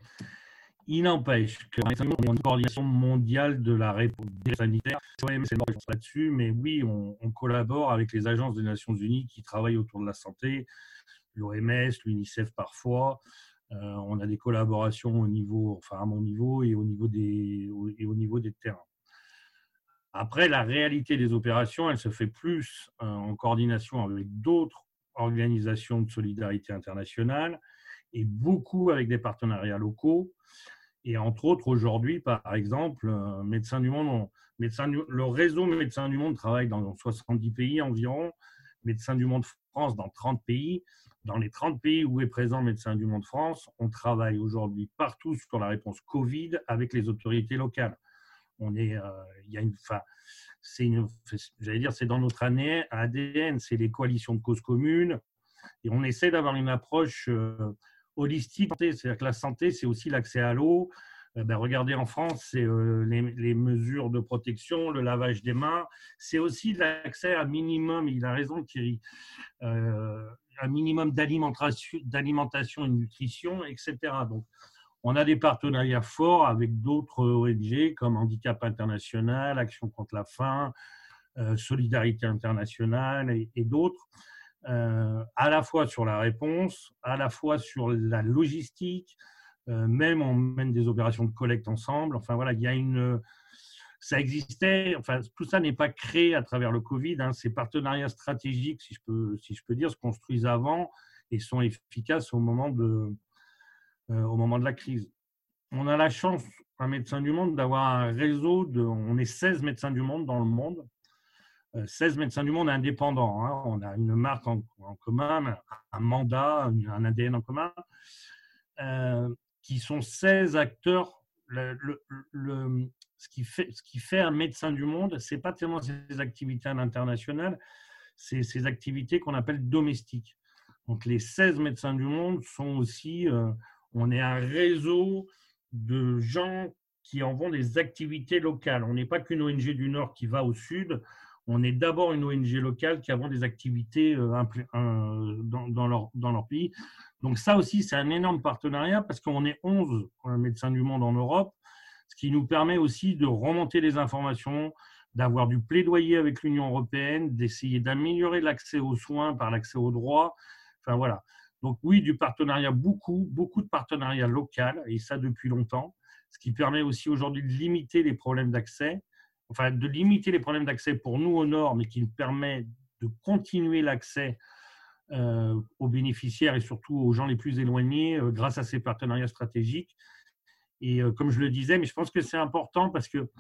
Il n'empêche que une coordination mondiale de la réponse sanitaire, c'est là-dessus, mais oui, on, collabore avec les agences des Nations Unies qui travaillent autour de la santé, l'OMS, l'UNICEF parfois. Euh, on a des collaborations au niveau, enfin à mon niveau et au niveau des, et au niveau des terrains. Après, la réalité des opérations, elle se fait plus euh, en coordination avec d'autres organisations de solidarité internationale et beaucoup avec des partenariats locaux. Et entre autres, aujourd'hui, par exemple, euh, Médecins du Monde, le réseau Médecins du Monde travaille dans 70 pays environ, Médecins du Monde France dans 30 pays. Dans les 30 pays où est présent Médecins du Monde France, on travaille aujourd'hui partout sur la réponse Covid avec les autorités locales. On est, euh, il y a une, enfin, c'est j'allais dire, c'est dans notre année ADN, c'est les coalitions de causes communes, et on essaie d'avoir une approche euh, holistique. C'est-à-dire que la santé, c'est aussi l'accès à l'eau. Euh, ben, regardez en France, c'est euh, les, mesures de protection, le lavage des mains. C'est aussi l'accès à minimum, il a raison Thierry, un minimum d'alimentation et de nutrition, etc. Donc, on a des partenariats forts avec d'autres ONG comme Handicap International, Action contre la faim, Solidarité Internationale et d'autres. Euh, à la fois sur la réponse, à la fois sur la logistique, euh, même on mène des opérations de collecte ensemble. Enfin voilà, il y a une, ça existait. Enfin, tout ça n'est pas créé à travers le Covid. Hein. ces partenariats stratégiques, si je peux, si je peux dire, se construisent avant et sont efficaces au moment de, euh, au moment de la crise. On a la chance, un médecin du monde, d'avoir un réseau de, on est 16 médecins du monde dans le monde 16 médecins du monde indépendants. Hein. On a une marque en, commun, un mandat, un ADN en commun, euh, qui sont 16 acteurs. Le, ce, qui fait, ce qui fait un médecin du monde, ce n'est pas tellement ses activités à l'international, c'est ses activités qu'on appelle domestiques. Donc les 16 médecins du monde sont aussi, euh, on est un réseau de gens qui en vont des activités locales. On n'est pas qu'une ONG du Nord qui va au Sud, on est d'abord une ONG locale qui a des activités euh, dans, leur, dans leur pays. Donc ça aussi, c'est un énorme partenariat parce qu'on est 11 euh, médecins du monde en Europe, ce qui nous permet aussi de remonter les informations, d'avoir du plaidoyer avec l'Union européenne, d'essayer d'améliorer l'accès aux soins par l'accès aux droits. Enfin voilà. Donc oui, du partenariat, beaucoup, beaucoup de partenariats locaux, et ça depuis longtemps, ce qui permet aussi aujourd'hui de limiter les problèmes d'accès enfin, de limiter les problèmes d'accès pour nous au nord, mais qui permet de continuer l'accès euh, aux bénéficiaires et surtout aux gens les plus éloignés euh, grâce à ces partenariats stratégiques. Et euh, comme je le disais, mais je pense que c'est important parce que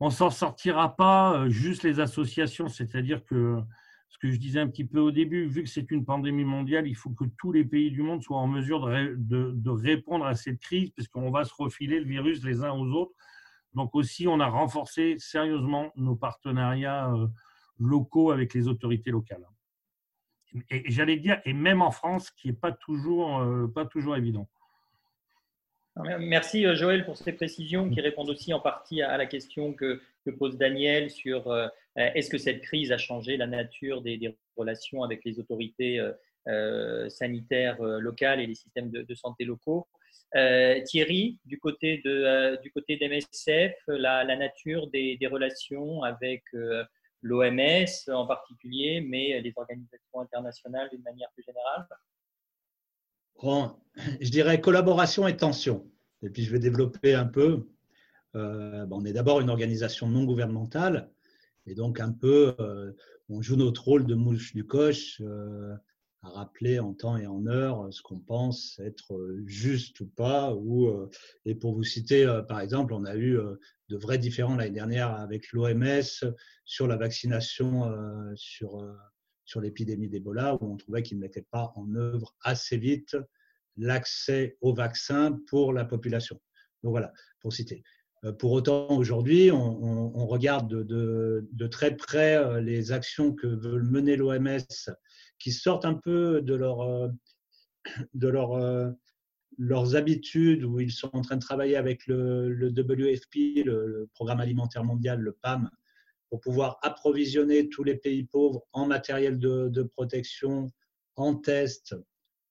on s'en sortira pas juste les associations, c'est-à-dire que ce que je disais un petit peu au début, vu que c'est une pandémie mondiale, il faut que tous les pays du monde soient en mesure de, répondre à cette crise, parce qu'on va se refiler le virus les uns aux autres. Donc aussi, on a renforcé sérieusement nos partenariats locaux avec les autorités locales. Et, j'allais dire, et même en France, qui n'est pas toujours, pas toujours évident. Merci Joël pour ces précisions qui répondent aussi en partie à la question que, pose Daniel sur est-ce que cette crise a changé la nature des, relations avec les autorités euh, sanitaires euh, locales et les systèmes de, santé locaux? Euh, Thierry, du côté de du côté d'MSF, la, nature des, relations avec l'OMS en particulier, mais les organisations internationales d'une manière plus générale? Je dirais collaboration et tension. Et puis je vais développer un peu. on est d'abord une organisation non gouvernementale, et donc un peu, on joue notre rôle de mouche du coche à rappeler en temps et en heure ce qu'on pense être juste ou pas. Euh, et pour vous citer, euh, par exemple, on a eu euh, de vrais différends l'année dernière avec l'OMS sur la vaccination sur, sur l'épidémie d'Ebola, où on trouvait qu'ils ne mettaient pas en œuvre assez vite l'accès au vaccin pour la population. Donc voilà, pour citer. Pour autant, aujourd'hui, on, regarde de, très près les actions que veut mener l'OMS qui sortent un peu de, euh, euh, leurs habitudes, où ils sont en train de travailler avec le, WFP, le, Programme alimentaire mondial, le PAM, pour pouvoir approvisionner tous les pays pauvres en matériel de, protection, en tests,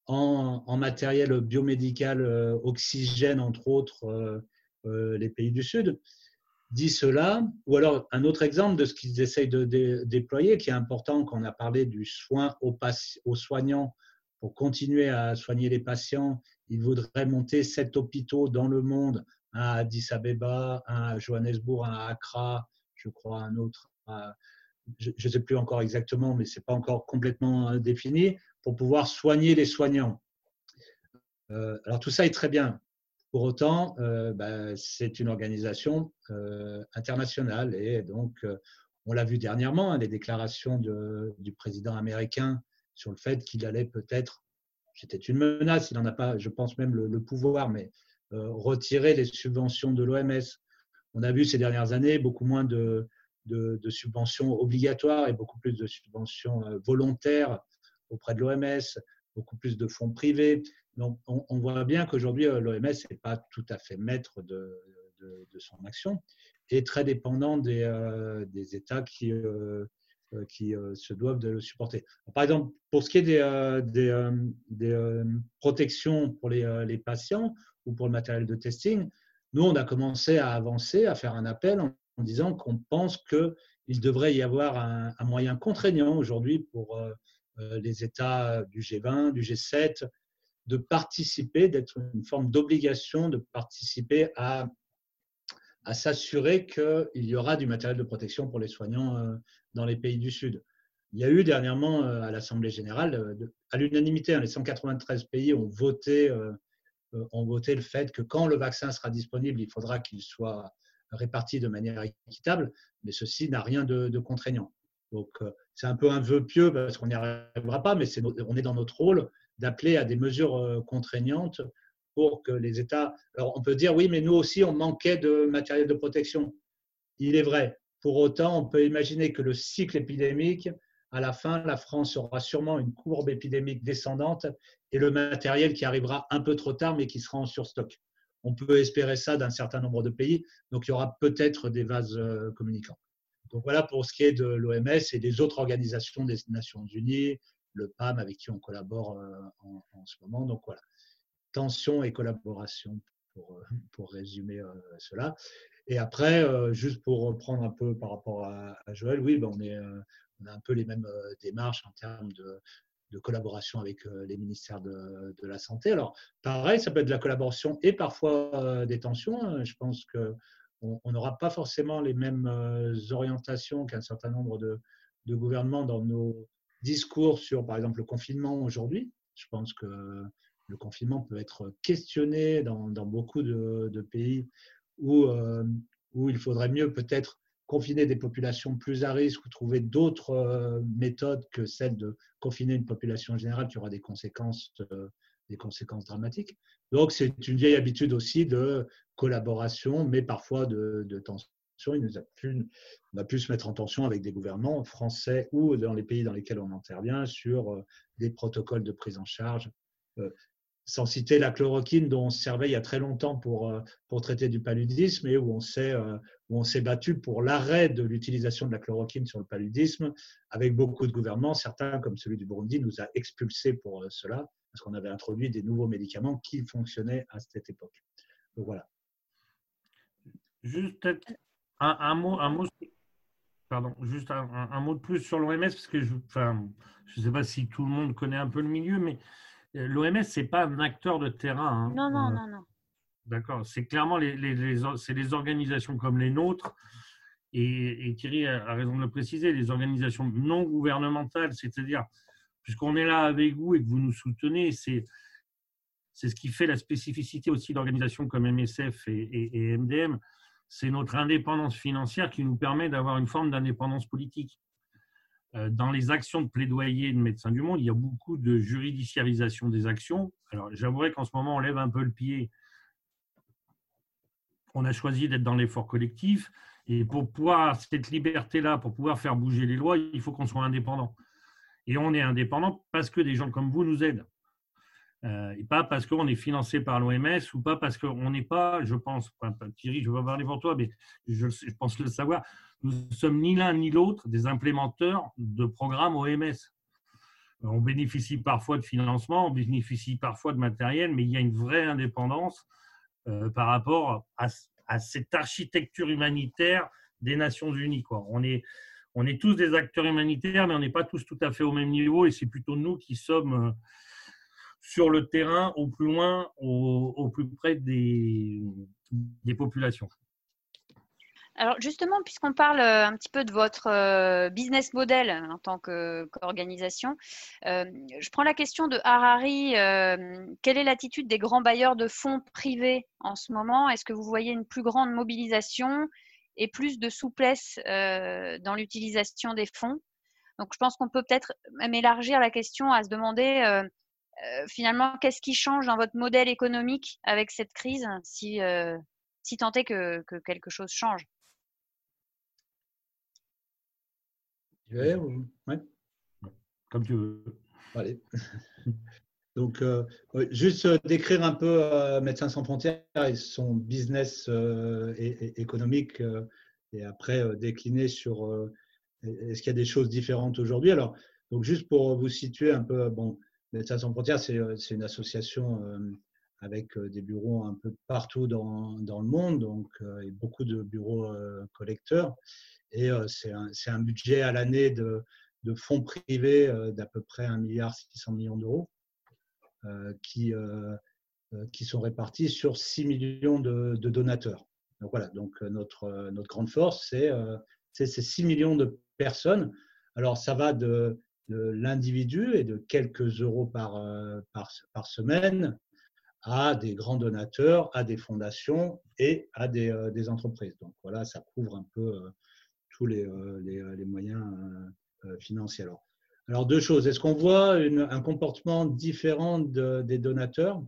en, matériel biomédical, euh, oxygène, entre autres, les pays du Sud dit cela, ou alors un autre exemple de ce qu'ils essayent de, déployer, qui est important quand on a parlé du soin aux, aux, soignants pour continuer à soigner les patients. Ils voudraient monter sept hôpitaux dans le monde, un à Addis Abeba, un à Johannesburg, un à Accra, je crois un autre. je ne sais plus encore exactement, mais ce n'est pas encore complètement euh, défini, pour pouvoir soigner les soignants. Euh, alors tout ça est très bien. Pour autant, euh, bah, c'est une organisation euh, internationale et donc euh, on l'a vu dernièrement, hein, les déclarations du président américain sur le fait qu'il allait peut-être, c'était une menace, il n'en a pas, je pense même le, pouvoir, mais retirer les subventions de l'OMS. On a vu ces dernières années beaucoup moins de, de, subventions obligatoires et beaucoup plus de subventions volontaires auprès de l'OMS, beaucoup plus de fonds privés. Donc, on, voit bien qu'aujourd'hui, euh, l'OMS n'est pas tout à fait maître de, son action et très dépendant des, euh, États qui, euh, qui se doivent de le supporter. Par exemple, pour ce qui est des, des, protections pour les, patients ou pour le matériel de testing, nous, on a commencé à avancer, à faire un appel en, disant qu'on pense qu'il devrait y avoir un moyen contraignant aujourd'hui pour les États du G20, du G7, de participer, d'être une forme d'obligation de participer à, à s'assurer qu'il y aura du matériel de protection pour les soignants euh, dans les pays du Sud. Il y a eu dernièrement euh, à l'Assemblée générale, euh, à l'unanimité, hein, les 193 pays ont voté, ont voté le fait que quand le vaccin sera disponible, il faudra qu'il soit réparti de manière équitable, mais ceci n'a rien de, contraignant. Donc, c'est un peu un vœu pieux parce qu'on n'y arrivera pas, mais on est dans notre rôle d'appeler à des mesures euh, contraignantes pour que les États. Alors, on peut dire oui, mais nous aussi, on manquait de matériel de protection. Il est vrai. Pour autant, on peut imaginer que le cycle épidémique, à la fin, la France aura sûrement une courbe épidémique descendante et le matériel qui arrivera un peu trop tard, mais qui sera en surstock. On peut espérer ça d'un certain nombre de pays. Donc, il y aura peut-être des vases euh, communicants. Donc, voilà pour ce qui est de l'OMS et des autres organisations des Nations Unies, le PAM avec qui on collabore euh, en, ce moment. Donc voilà, tension et collaboration pour, euh, résumer euh, cela. Et après, juste pour reprendre un peu par rapport à, Joël, oui, ben on, a un peu les mêmes démarches en termes de, collaboration avec les ministères de, de, la Santé. Alors, pareil, ça peut être de la collaboration et parfois des tensions. Hein. Je pense qu'on n'aura pas forcément les mêmes orientations qu'un certain nombre de, gouvernements dans nos, discours sur, par exemple, le confinement aujourd'hui. Je pense que le confinement peut être questionné dans, beaucoup de, pays où, euh, où il faudrait mieux peut-être confiner des populations plus à risque ou trouver d'autres méthodes que celle de confiner une population générale qui aura des conséquences, des conséquences dramatiques. Donc, c'est une vieille habitude aussi de collaboration, mais parfois de, tension. Il nous on a pu se mettre en tension avec des gouvernements français ou dans les pays dans lesquels on intervient sur des protocoles de prise en charge sans citer la chloroquine dont on se servait il y a très longtemps pour, euh, pour traiter du paludisme et où on s'est euh, où on s'est battu pour l'arrêt de l'utilisation de la chloroquine sur le paludisme avec beaucoup de gouvernements. Certains, comme celui du Burundi, nous a expulsés pour euh, cela parce qu'on avait introduit des nouveaux médicaments qui fonctionnaient à cette époque. Donc voilà. Juste un, un, mot, un mot, pardon, juste un, un mot de plus sur l'OMS parce que je ne enfin, je sais pas si tout le monde connaît un peu le milieu, mais L'OMS, ce n'est pas un acteur de terrain. Hein. Non, non, non, non. D'accord. C'est clairement les, les, c'est les organisations comme les nôtres, et, Thierry a, raison de le préciser, les organisations non gouvernementales, c'est-à-dire, puisqu'on est là avec vous et que vous nous soutenez, c'est, c'est ce qui fait la spécificité aussi d'organisations comme MSF et, et MDM, c'est notre indépendance financière qui nous permet d'avoir une forme d'indépendance politique. Euh, dans les actions de plaidoyer de Médecins du Monde, il y a beaucoup de juridiciarisation des actions. Alors, j'avouerai qu'en ce moment, on lève un peu le pied. On a choisi d'être dans l'effort collectif. Et pour pouvoir, cette liberté-là, pour pouvoir faire bouger les lois, il faut qu'on soit indépendant. Et on est indépendant parce que des gens comme vous nous aident. Euh, et pas parce qu'on est financé par l'OMS ou pas parce qu'on n'est pas, je pense, Thierry, je vais parler pour toi, mais je pense le savoir, nous ne sommes ni l'un ni l'autre des implémenteurs de programmes OMS. On bénéficie parfois de financement, on bénéficie parfois de matériel, mais il y a une vraie indépendance euh, par rapport à, cette architecture humanitaire des Nations Unies. On, est, tous des acteurs humanitaires, mais on n'est pas tous tout à fait au même niveau, et c'est plutôt nous qui sommes euh, sur le terrain au plus loin, au, plus près des populations. Alors justement, puisqu'on parle euh, un petit peu de votre euh, business model en tant qu'organisation, euh, je prends la question de Harari. quelle est l'attitude des grands bailleurs de fonds privés en ce moment? Est-ce que vous voyez une plus grande mobilisation et plus de souplesse dans l'utilisation des fonds? Donc je pense qu'on peut peut-être même élargir la question à se demander finalement qu'est-ce qui change dans votre modèle économique avec cette crise si, si tant est que quelque chose change? Comme tu veux. Allez. Donc, euh, juste euh, décrire un peu euh, Médecins sans frontières et son business et, économique, et après décliner sur est-ce qu'il y a des choses différentes aujourd'hui? Alors, donc juste pour vous situer un peu, bon, Médecins sans frontières, c'est une association avec des bureaux un peu partout dans, dans le monde, donc et beaucoup de bureaux collecteurs. Et c'est un, un, budget à l'année de, de, fonds privés d'à peu près 1,6 milliard d'euros qui, qui sont répartis sur 6 millions de, donateurs. Donc voilà, donc notre, notre grande force, c'est ces 6 millions de personnes. Alors ça va de, de l'individu et de quelques euros par, par, semaine à des grands donateurs, à des fondations et à des, des entreprises. Donc voilà, ça couvre un peu tous les, euh, euh, moyens euh, financiers. Alors, alors, deux choses. Est-ce qu'on voit un comportement différent des donateurs,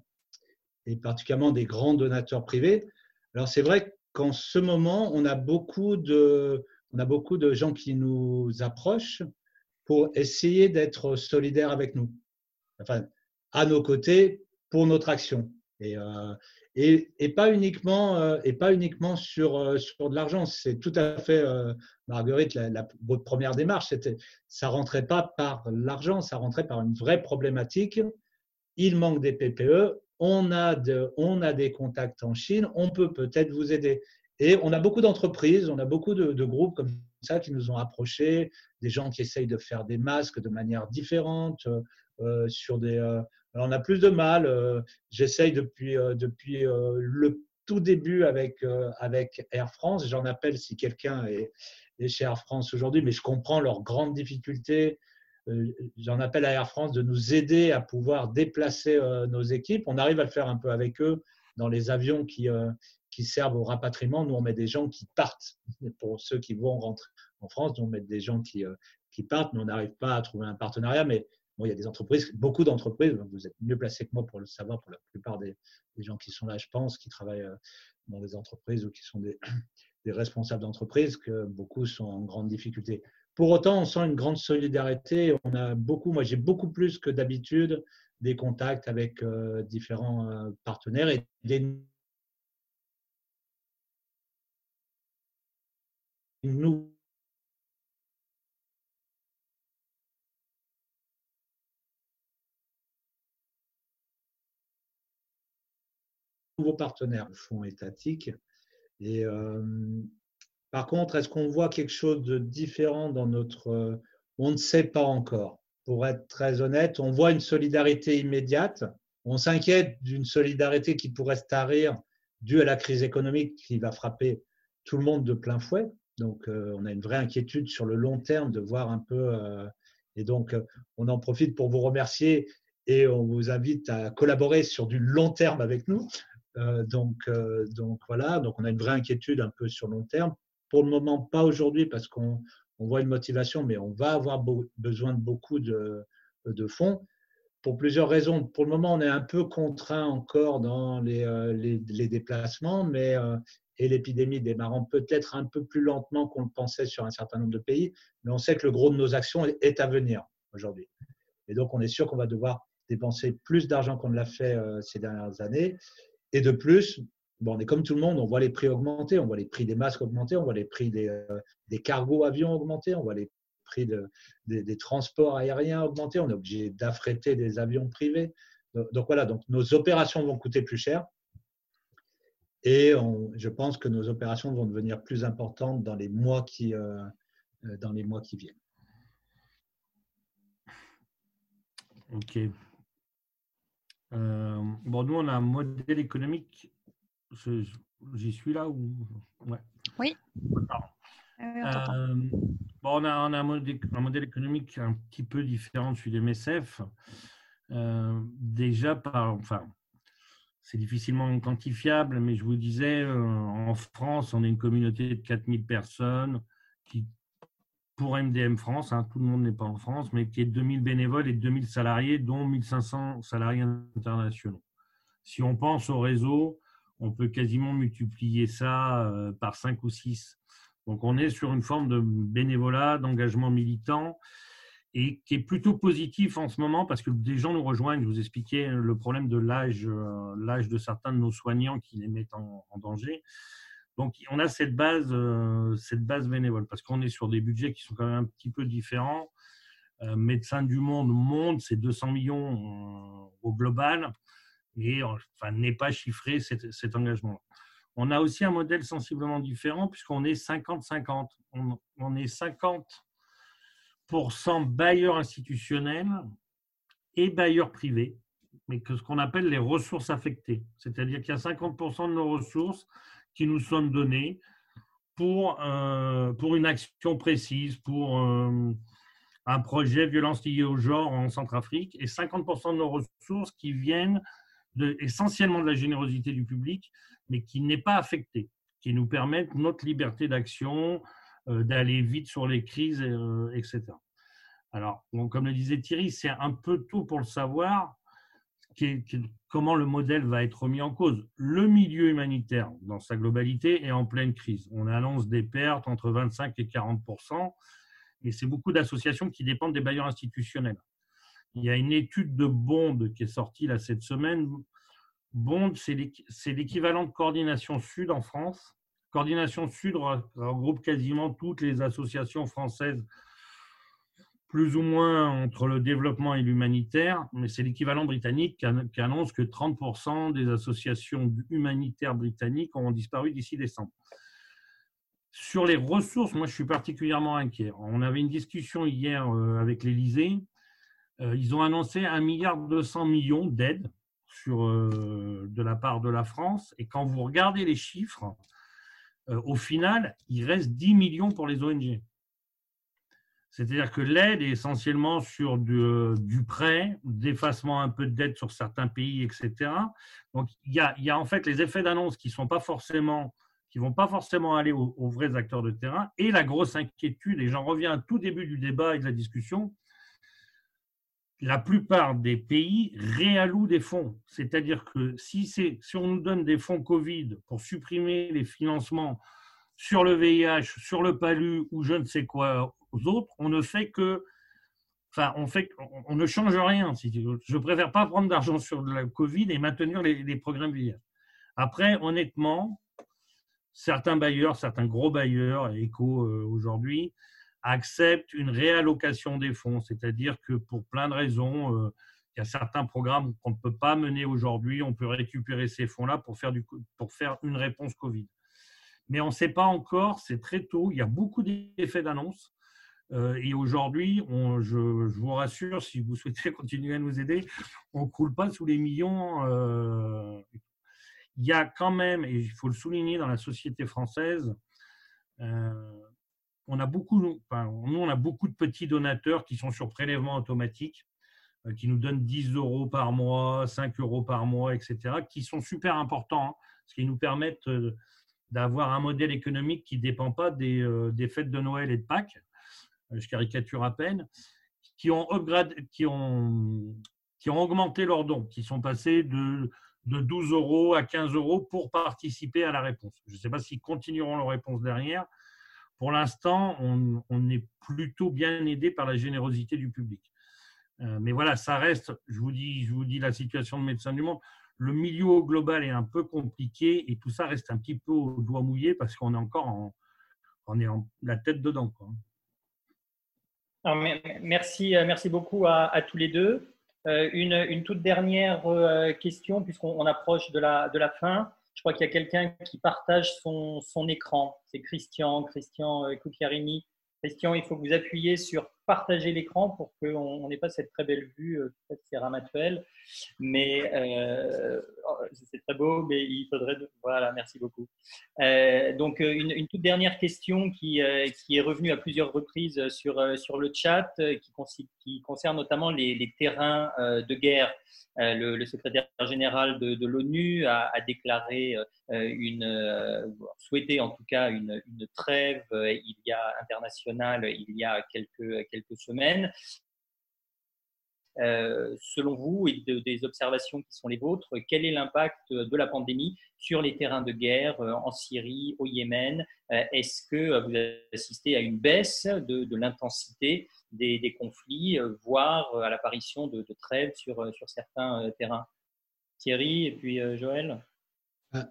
et particulièrement des grands donateurs privés? Alors, c'est vrai qu'en ce moment, on a, beaucoup de, on a beaucoup de gens qui nous approchent pour essayer d'être solidaires avec nous, enfin, à nos côtés pour notre action. Et, et, et, pas uniquement, euh, et pas uniquement sur, euh, sur de l'argent. C'est tout à fait, euh, Marguerite, votre première démarche, c'était, ça rentrait pas par l'argent, ça rentrait par une vraie problématique. Il manque des PPE, on a, on a des contacts en Chine, on peut peut-être vous aider. Et on a beaucoup d'entreprises, on a beaucoup de, de, groupes comme ça qui nous ont approchés, des gens qui essayent de faire des masques de manière différente, euh, sur des, on a plus de mal. Euh, j'essaye depuis, euh, depuis euh, le tout début avec, avec Air France. J'en appelle si quelqu'un est, chez Air France aujourd'hui, mais je comprends leurs grandes difficultés. J'en appelle à Air France de nous aider à pouvoir déplacer nos équipes. On arrive à le faire un peu avec eux dans les avions qui, qui servent au rapatriement. Nous, on met des gens qui partent. Pour ceux qui vont rentrer en France, nous, on met des gens qui, qui partent, mais on n'arrive pas à trouver un partenariat. Mais il y a des entreprises, beaucoup d'entreprises, vous êtes mieux placé que moi pour le savoir, pour la plupart des, gens qui sont là, je pense, qui travaillent dans des entreprises ou qui sont des, responsables d'entreprise, que beaucoup sont en grande difficulté. Pour autant, on sent une grande solidarité. On a beaucoup, moi j'ai beaucoup plus que d'habitude des contacts avec euh, différents euh, partenaires et des nous nouveaux partenaires, le fonds étatique. Et euh, par contre, est-ce qu'on voit quelque chose de différent dans notre... Euh, on ne sait pas encore. Pour être très honnête, on voit une solidarité immédiate. On s'inquiète d'une solidarité qui pourrait se tarir due à la crise économique qui va frapper tout le monde de plein fouet. Donc, euh, on a une vraie inquiétude sur le long terme de voir un peu. et donc, on en profite pour vous remercier et on vous invite à collaborer sur du long terme avec nous. Euh, donc, euh, donc voilà, donc on a une vraie inquiétude un peu sur long terme. Pour le moment, pas aujourd'hui parce qu'on on voit une motivation, mais on va avoir besoin de beaucoup de, fonds pour plusieurs raisons. Pour le moment, on est un peu contraint encore dans les, euh, déplacements, mais et l'épidémie démarrant peut-être un peu plus lentement qu'on le pensait sur un certain nombre de pays, mais on sait que le gros de nos actions est à venir aujourd'hui. Et donc, on est sûr qu'on va devoir dépenser plus d'argent qu'on ne l'a fait ces dernières années. Et de plus, bon, on est comme tout le monde, on voit les prix augmenter, on voit les prix des masques augmenter, on voit les prix des, euh, des cargos avions augmenter, on voit les prix de, des, transports aériens augmenter, on est obligé d'affréter des avions privés. Donc, voilà, donc nos opérations vont coûter plus cher. Et je pense que nos opérations vont devenir plus importantes dans les mois qui, euh, euh, dans les mois qui viennent. Ok. Euh, bon, nous, on a un modèle économique. J'y suis là ou? Ouais. Oui. Euh, bon, on a, on a un, modèle, un, modèle, économique un petit peu différent de celui des MSF. Euh, déjà, par, enfin, c'est difficilement quantifiable, mais je vous disais, en France, on est une communauté de 4000 personnes qui pour MDM France, hein, tout le monde n'est pas en France, mais qui est 2000 bénévoles et 2000 salariés, dont 1500 salariés internationaux. Si on pense au réseau, on peut quasiment multiplier ça euh, par 5 ou 6. Donc on est sur une forme de bénévolat, d'engagement militant, et qui est plutôt positif en ce moment parce que des gens nous rejoignent. Je vous expliquais le problème de l'âge, euh, l'âge de certains de nos soignants qui les mettent en danger. Donc, on a cette base, euh, cette base bénévole parce qu'on est sur des budgets qui sont quand même un petit peu différents. Euh, Médecins du Monde, monde, c'est 200 millions euh, au global et enfin, n'est pas chiffré cet, cet engagement. On a aussi un modèle sensiblement différent puisqu'on est 50-50. On, on, est 50% bailleurs institutionnels et bailleurs privés, mais que ce qu'on appelle les ressources affectées. C'est-à-dire qu'il y a 50% de nos ressources qui nous sont donnés pour, euh, pour une action précise, pour euh, un projet violence liée au genre en Centrafrique, et 50% de nos ressources qui viennent essentiellement de la générosité du public, mais qui n'est pas affectée, qui nous permettent notre liberté d'action, euh, d'aller vite sur les crises, etc. Alors, comme le disait Thierry, c'est un peu tôt pour le savoir, comment le modèle va être mis en cause. Le milieu humanitaire, dans sa globalité, est en pleine crise. On annonce des pertes entre 25 et 40% et c'est beaucoup d'associations qui dépendent des bailleurs institutionnels. Il y a une étude de Bond qui est sortie là cette semaine. Bond, c'est l'équivalent de Coordination Sud en France. Coordination Sud regroupe quasiment toutes les associations françaises plus ou moins entre le développement et l'humanitaire, mais c'est l'équivalent britannique qui annonce que 30% des associations humanitaires britanniques ont disparu d'ici décembre. Sur les ressources, moi je suis particulièrement inquiet. On avait une discussion hier euh, avec l'Élysée. Euh, ils ont annoncé 1,2 milliard d'aides euh, de la part de la France. Et quand vous regardez les chiffres, au final, il reste 10 millions pour les ONG. C'est-à-dire que l'aide est essentiellement sur du, prêt, d'effacement un peu de dette sur certains pays, etc. Donc, il y a, en fait les effets d'annonce qui sont vont pas forcément aller aux, vrais acteurs de terrain et la grosse inquiétude, et j'en reviens au tout début du débat et de la discussion, la plupart des pays réallouent des fonds. C'est-à-dire que si, si on nous donne des fonds Covid pour supprimer les financements sur le VIH, sur le PALU ou je ne sais quoi autres, on ne fait que. Enfin, on, fait, ne change rien. Je préfère pas prendre d'argent sur la Covid et maintenir les, programmes VIH. Après, honnêtement, certains bailleurs, certains gros bailleurs, éco euh, aujourd'hui, accepte une réallocation des fonds, c'est-à-dire que pour plein de raisons, euh, il y a certains programmes qu'on ne peut pas mener aujourd'hui, on peut récupérer ces fonds-là pour faire, pour faire une réponse Covid. Mais on ne sait pas encore, c'est très tôt, il y a beaucoup d'effets d'annonce. Euh, et aujourd'hui, je, vous rassure, si vous souhaitez continuer à nous aider, on ne coule pas sous les millions. Euh, il y a quand même, et il faut le souligner dans la société française, on a beaucoup, nous, on a beaucoup de petits donateurs qui sont sur prélèvement automatique, euh, qui nous donnent 10 euros par mois, 5 euros par mois, etc., qui sont super importants, hein, parce qu'ils nous permettent euh, d'avoir un modèle économique qui ne dépend pas euh, des, fêtes de Noël et de Pâques, je caricature à peine, qui ont, qui ont, qui ont augmenté leurs dons, qui sont passés de, de 12 euros à 15 euros pour participer à la réponse. Je ne sais pas s'ils continueront leur réponse derrière, pour l'instant, on, est plutôt bien aidé par la générosité du public. Euh, mais voilà, ça reste, je vous, dis, je vous dis la situation de Médecins du Monde, le milieu global est un peu compliqué et tout ça reste un petit peu au doigt mouillé parce qu'on est encore en, on est en la tête dedans. Euh, merci beaucoup à, tous les deux. Euh, une, toute dernière question, puisqu'on approche de la, fin. Je crois qu'il y a quelqu'un qui partage son, écran. C'est Christian, Christian euh, Koukiarimi. Christian, il faut que vous appuyiez sur partager l'écran pour qu'on n'ait pas cette très belle vue. Euh, peut-être c'est Ramatuel, mais euh, oh, c'est très beau, mais il faudrait. Voilà, merci beaucoup. donc, une, toute dernière question qui, qui, est revenue à plusieurs reprises sur, sur le chat, qui, qui concerne notamment les, terrains de guerre. Le, secrétaire général de, l'ONU a, déclaré une, souhaité en tout cas une, une trêve il y a internationale il y a quelques quelques semaines. Euh, selon vous et des observations qui sont les vôtres, quel est l'impact de la pandémie sur les terrains de guerre euh, en Syrie, au Yémen? Euh, Est-ce que vous assistez à une baisse de, l'intensité des, conflits, voire à l'apparition de, trêves sur, sur certains terrains? Thierry et puis Joël? Ah,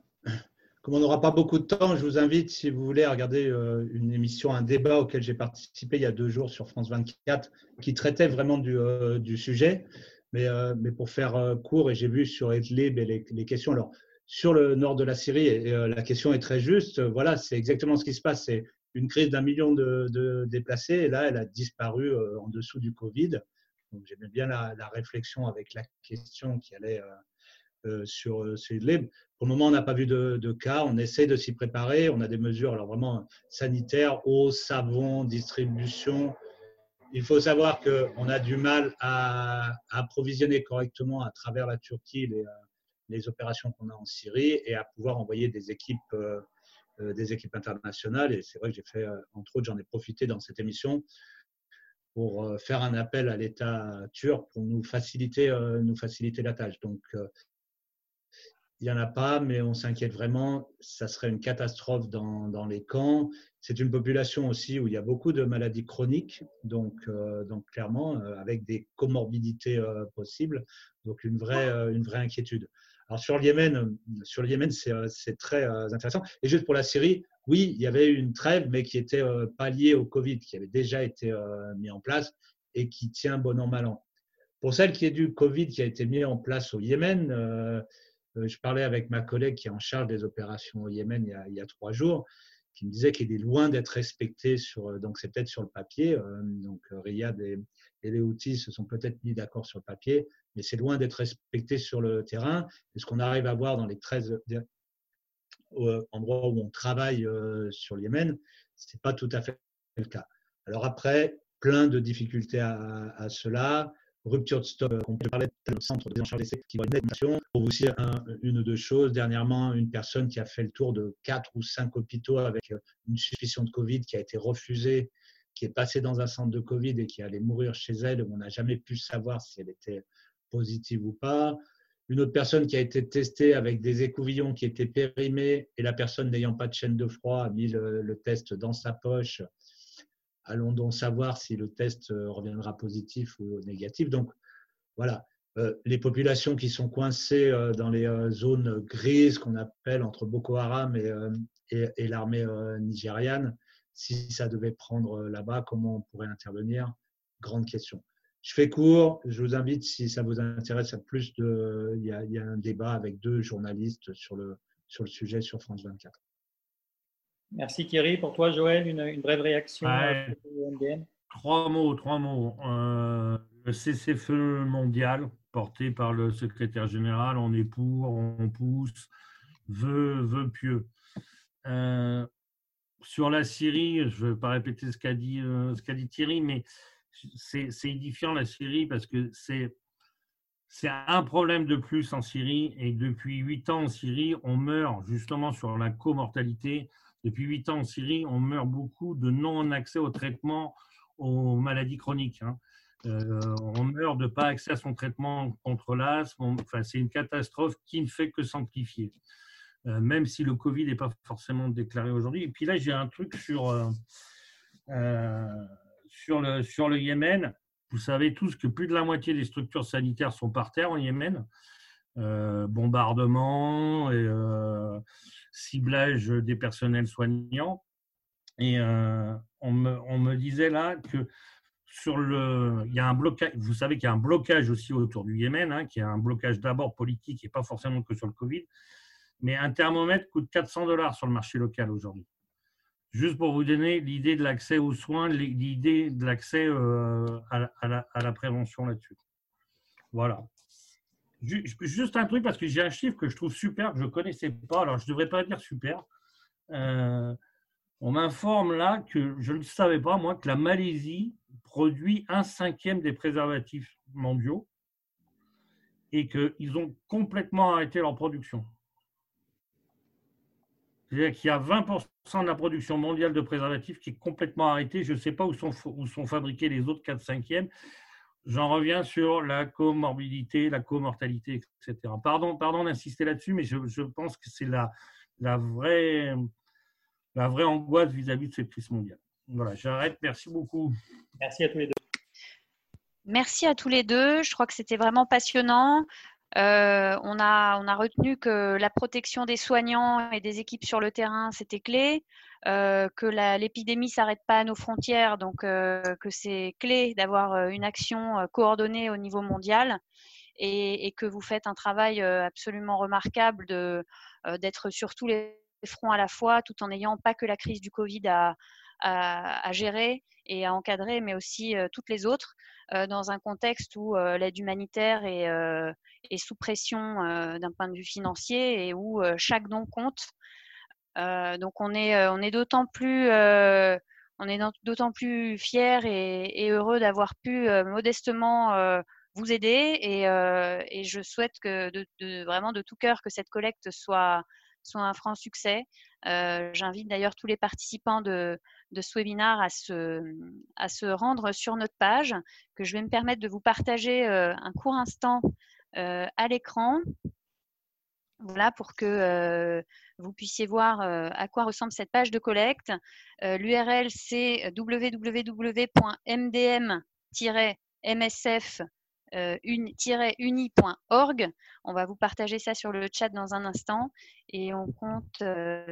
comme on n'aura pas beaucoup de temps, je vous invite, si vous voulez, à regarder euh, une émission, un débat auquel j'ai participé il y a deux jours sur France 24, qui traitait vraiment du, euh, sujet. Mais, euh, mais, pour faire court, et j'ai vu sur Idlib et les, questions. Alors, sur le nord de la Syrie, la question est très juste. Voilà, c'est exactement ce qui se passe. C'est une crise d'un million de, déplacés, et là, elle a disparu en dessous du Covid. Donc, j'aimais bien la, réflexion avec la question qui allait euh, sur, euh, sur Pour le moment, on n'a pas vu de, cas. On essaie de s'y préparer. On a des mesures alors vraiment sanitaires, eau, savon, distribution. Il faut savoir qu'on a du mal à, approvisionner correctement à travers la Turquie les, euh, les opérations qu'on a en Syrie et à pouvoir envoyer des équipes, des équipes internationales. Et c'est vrai que j'ai fait, entre autres, j'en ai profité dans cette émission pour faire un appel à l'État turc pour nous faciliter, nous faciliter la tâche. Donc, il n'y en a pas, mais on s'inquiète vraiment. Ça serait une catastrophe dans, les camps. C'est une population aussi où il y a beaucoup de maladies chroniques, donc, euh, clairement, euh, avec des comorbidités euh, possibles. Donc, une vraie, une vraie inquiétude. Alors, sur le Yémen, sur le Yémen c'est très intéressant. Et juste pour la Syrie, oui, il y avait une trêve, mais qui était pas liée au Covid, qui avait déjà été mis en place et qui tient bon an, mal an. Pour celle qui est du Covid qui a été mis en place au Yémen, je parlais avec ma collègue qui est en charge des opérations au Yémen il y a, trois jours, qui me disait qu'il est loin d'être respecté sur, euh, donc c'est peut-être sur le papier. Euh, donc Riyad et, les outils se sont peut-être mis d'accord sur le papier, mais c'est loin d'être respecté sur le terrain. Et ce qu'on arrive à voir dans les 13 endroits où on travaille sur le Yémen, c'est pas tout à fait le cas. Alors après, plein de difficultés à, cela. Rupture de stock, on peut parler de centre de charge d'essai qui va une Pour vous dire une ou deux choses, dernièrement, une personne qui a fait le tour de quatre ou cinq hôpitaux avec une suspicion de Covid qui a été refusée, qui est passée dans un centre de Covid et qui allait mourir chez elle, on n'a jamais pu savoir si elle était positive ou pas. Une autre personne qui a été testée avec des écouvillons qui étaient périmés et la personne n'ayant pas de chaîne de froid a mis le, test dans sa poche. Allons donc savoir si le test euh, reviendra positif ou négatif. Donc voilà, euh, les populations qui sont coincées euh, dans les zones grises qu'on appelle entre Boko Haram et, l'armée nigériane, si ça devait prendre là-bas, comment on pourrait intervenir? Grande question. Je fais court. Je vous invite, si ça vous intéresse, à plus de. Il y a, un débat avec deux journalistes sur le sujet sur France 24. Merci Thierry. Pour toi, Joël, une, une brève réaction Trois mots, trois mots. Euh, le cessez-feu mondial porté par le secrétaire général, on est pour, on pousse, veut, veut pieux. Euh, sur la Syrie, je ne vais pas répéter ce qu'a dit, euh, ce qu'a dit Thierry, mais c'est édifiant la Syrie parce que c'est c'est un problème de plus en Syrie et depuis huit ans en Syrie, on meurt justement sur la comortalité. Depuis huit ans en Syrie, on meurt beaucoup de non-accès au traitement aux maladies chroniques. Hein. Euh, on meurt de pas accès à son traitement contre l'asthme. Enfin, c'est une catastrophe qui ne fait que s'amplifier, euh, même si le Covid n'est pas forcément déclaré aujourd'hui. Et puis là, j'ai un truc sur euh, sur le, sur le Yémen, vous savez tous que plus de la moitié des structures sanitaires sont par terre en Yémen. Euh, bombardement et ciblage des personnels soignants. Et euh, on, me, disait là que sur le, il y a un blocage. Vous savez qu'il y a un blocage aussi autour du Yémen, hein, qui est un blocage d'abord politique et pas forcément que sur le Covid. Mais un thermomètre coûte 400 dollars sur le marché local aujourd'hui. Juste pour vous donner l'idée de l'accès aux soins, l'idée de l'accès euh, à, la, prévention là-dessus. Voilà. Juste un truc, parce que j'ai un chiffre que je trouve super, que je ne connaissais pas. Alors, je ne devrais pas dire super. Euh, on m'informe là que je ne savais pas, moi, que la Malaisie produit un cinquième des préservatifs mondiaux et qu'ils ont complètement arrêté leur production. C'est-à-dire qu'il y a 20% de la production mondiale de préservatifs qui est complètement arrêtée. Je ne sais pas où sont, où sont fabriqués les autres 4 5 e J'en reviens sur la comorbidité, la comortalité, etc. Pardon, pardon d'insister là-dessus, mais je, je, pense que c'est la, la, vraie, la vraie angoisse vis-à-vis de cette crise mondiale. Voilà, j'arrête. Merci beaucoup. Merci à tous les deux. Merci à tous les deux. Je crois que c'était vraiment passionnant. Euh, on, a, retenu que la protection des soignants et des équipes sur le terrain, c'était clé, euh, que l'épidémie s'arrête pas à nos frontières, donc euh, que c'est clé d'avoir une action coordonnée au niveau mondial et, que vous faites un travail absolument remarquable d'être sur tous les fronts à la fois, tout en n'ayant pas que la crise du Covid à, à, gérer et à encadrer, mais aussi toutes les autres, dans un contexte où l'aide humanitaire est, sous pression euh, d'un point de vue financier et où euh, chaque don compte. Euh, donc on est, on est d'autant plus on est d'autant plus fiers et, heureux d'avoir pu modestement vous aider et, et, je souhaite que de, vraiment de tout cœur que cette collecte soit, soit un franc succès. J'invite d'ailleurs tous les participants de, ce webinaire à se, rendre sur notre page que je vais me permettre de vous partager un court instant euh, à l'écran. Voilà, pour que euh, vous puissiez voir euh, à quoi ressemble cette page de collecte. L'URL, c'est www.mdm-msf uni.org. On va vous partager ça sur le chat dans un instant et on compte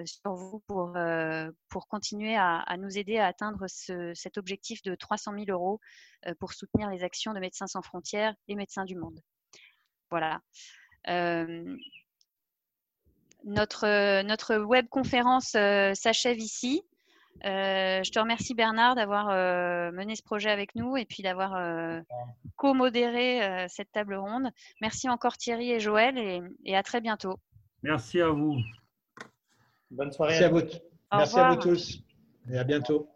sur vous pour, pour continuer à, nous aider à atteindre cet objectif de 300 000 euros pour soutenir les actions de Médecins sans frontières et Médecins du monde. Voilà. notre, notre web conférence s'achève ici. Je te remercie Bernard d'avoir mené ce projet avec nous et puis d'avoir co-modéré cette table ronde. Merci encore Thierry et Joël et, à très bientôt. Merci à vous. Bonne soirée. Merci à vous, Merci à vous tous et à bientôt.